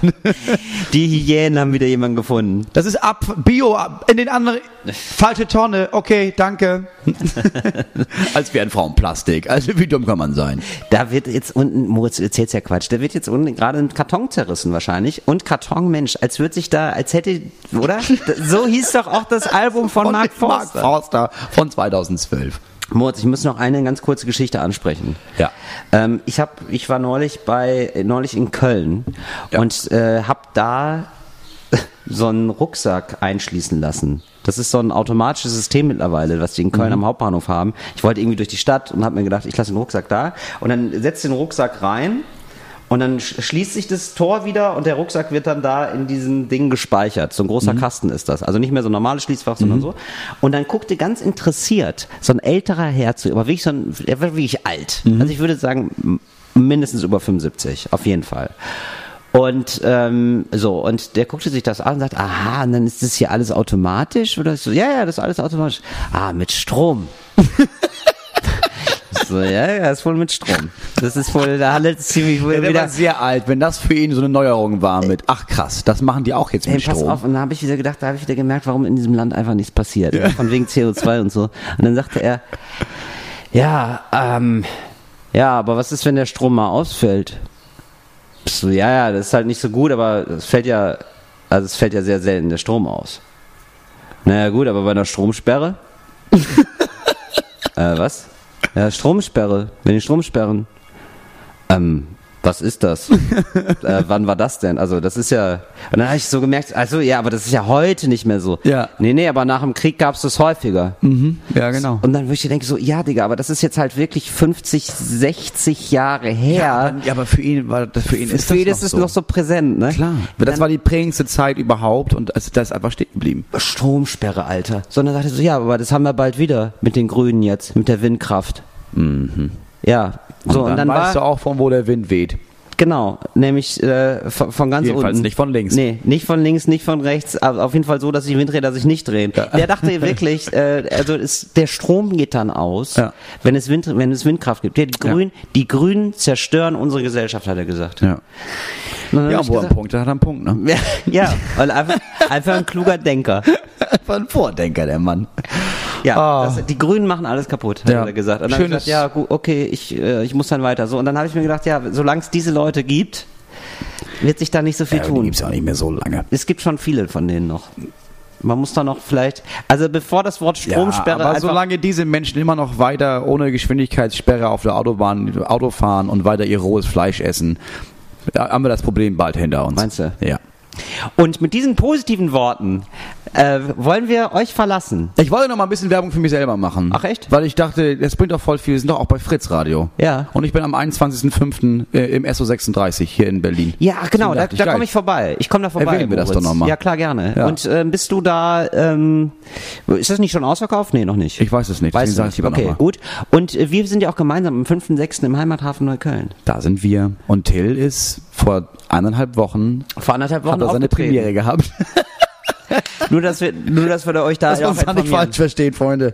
*laughs* die Hyänen haben wieder jemanden gefunden. Das ist ab, Bio, ab, in den anderen, falsche Tonne, okay, danke. *laughs* Als wären Frauen Plastik. Also wie dumm kann man sein? Da wird jetzt unten, Moritz, du erzählst ja Quatsch, da wird jetzt unten gerade ein Karton zerrissen wahrscheinlich. Und Karton, Mensch, als würde sich da, als hätte, oder? So hieß doch auch das Album von, Mark Forster. Mark Forster von 2012. Moritz, ich muss noch eine ganz kurze Geschichte ansprechen. Ja. Ähm, ich hab, ich war neulich bei, neulich in Köln Ja. und äh, hab da *laughs* so einen Rucksack einschließen lassen. Das ist so ein automatisches System mittlerweile, was die in Mhm. Köln am Hauptbahnhof haben. Ich wollte irgendwie durch die Stadt und habe mir gedacht, ich lasse den Rucksack da und dann setzt den Rucksack rein und dann sch- schließt sich das Tor wieder und der Rucksack wird dann da in diesem Ding gespeichert. So ein großer Mhm. Kasten ist das. Also nicht mehr so ein normales Schließfach, sondern so. Und dann guckte ganz interessiert so ein älterer Herr zu, aber wirklich so ein, er war wirklich alt. Mhm. Also ich würde sagen, mindestens über 75, auf jeden Fall. Und ähm, so, und der guckte sich das an und sagt, aha, und dann ist das hier alles automatisch? Oder so, ja, ja, das ist alles automatisch. Ah, mit Strom. *laughs* so, ja, ja, ist wohl mit Strom. Das ist wohl, da handelt es ziemlich wohl Der war wieder. sehr alt, wenn das für ihn so eine Neuerung war mit, ach krass, das machen die auch jetzt mit pass Strom. auf, und dann habe ich wieder gedacht, da habe ich wieder gemerkt, warum in diesem Land einfach nichts passiert. Von wegen CO2 und so. Und dann sagte er, ja, ähm, ja, aber was ist, wenn der Strom mal ausfällt? So, ja, ja, das ist halt nicht so gut, aber es fällt ja, also es fällt ja sehr selten der Strom aus. Naja, gut, aber bei einer Stromsperre? *laughs* äh, was? Ja, Stromsperre. Wenn die Strom sperren. Ähm, was ist das? *laughs* äh, wann war das denn? Also, das ist ja. Und dann habe ich so gemerkt, also ja, aber das ist ja heute nicht mehr so. Ja. Nee, nee, aber nach dem Krieg gab es das häufiger. Ja, genau. Und dann würde ich denke so, ja, Digga, aber das ist jetzt halt wirklich 50, 60 Jahre her. Ja, aber für ihn war das für ihn ist Für ihn das ist es noch so. noch so präsent, ne? Klar. Das war die prägendste Zeit überhaupt und das, das ist einfach stehen geblieben. Stromsperre, Alter. Sondern sagte so, ja, aber das haben wir bald wieder mit den Grünen jetzt, mit der Windkraft. Ja, so und, dann, dann, weißt war du auch, von wo der Wind weht. genau, nämlich äh, von, von ganz Jedenfalls unten. nicht von links. Nee, nicht von links, nicht von rechts, aber auf jeden Fall so, dass die Windräder sich nicht drehen. Der dachte *laughs* wirklich, äh, also ist, der Strom geht dann aus, Ja. wenn es Wind, wenn es Windkraft gibt. Ja, die Grünen, die Grünen zerstören unsere Gesellschaft, hat er gesagt. Ja, Und ja wo einen gesagt, Punkt hat, hat er einen Punkt, ne? ja, *laughs* ja, weil einfach, einfach ein kluger Denker. *laughs* Einfach ein Vordenker, der Mann. Ja, Ah. das, die Grünen machen alles kaputt, hat Ja. er gesagt. Und dann Schönes- gesagt, ja, gut, okay, ich, äh, ich muss dann weiter. So, und dann habe ich mir gedacht, ja, solange es diese Leute gibt, wird sich da nicht so viel Ja, die tun. gibt's ja auch nicht mehr so lange. Es gibt schon viele von denen noch. Man muss da noch vielleicht, also bevor das Wort Stromsperre ja, aber solange diese Menschen immer noch weiter ohne Geschwindigkeitssperre auf der Autobahn Auto fahren und weiter ihr rohes Fleisch essen, ja, haben wir das Problem bald hinter uns. Meinst du? Ja. Und mit diesen positiven Worten äh, wollen wir euch verlassen. Ich wollte noch mal ein bisschen Werbung für mich selber machen. Ach, echt? Weil ich dachte, das bringt doch voll viel. Wir sind doch auch bei Fritz Radio. Ja. Und ich bin am 21.05. äh, im SO36 hier in Berlin. Ja, genau, da, da komme ich vorbei. Ich komme da vorbei. Erwähnen wir das doch noch mal. Ja, klar, gerne. Ja. Und ähm, bist du da, ähm, ist das nicht schon ausverkauft? Nee, noch nicht. Ich weiß es nicht, Weiß nicht. Okay, gut. Und äh, wir sind ja auch gemeinsam am 5.6. im Heimathafen Neukölln. Da sind wir. Und Till ist vor eineinhalb Wochen Vor anderthalb Wochen hat er seine. Premiere gehabt. *laughs* *laughs* Nur, dass wir, nur, dass wir euch da Dass wir auch uns da nicht falsch verstehen, Freunde.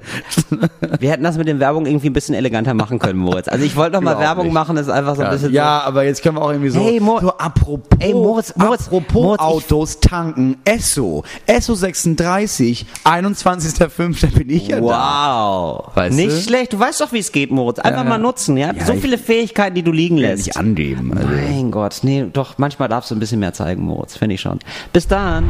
*laughs* Wir hätten das mit den Werbung irgendwie ein bisschen eleganter machen können, Moritz. Also ich wollte noch mal Werbung nicht. machen, das ist einfach so ein Ja, bisschen ja, aber jetzt können wir auch irgendwie so, Hey, Mo- so apropos, Ey, Moritz, Moritz, apropos Moritz, Autos tanken, Esso, Esso 36, 21.05. bin ich ja so. da. Wow. Weißt nicht du? schlecht. Du weißt doch, wie es geht, Moritz. Einfach Ja. mal nutzen, ja? Ja, so viele Fähigkeiten, die du liegen lässt. nicht angeben. Also. Mein Gott, nee, doch, manchmal darfst du ein bisschen mehr zeigen, Moritz, finde ich schon. Bis dann.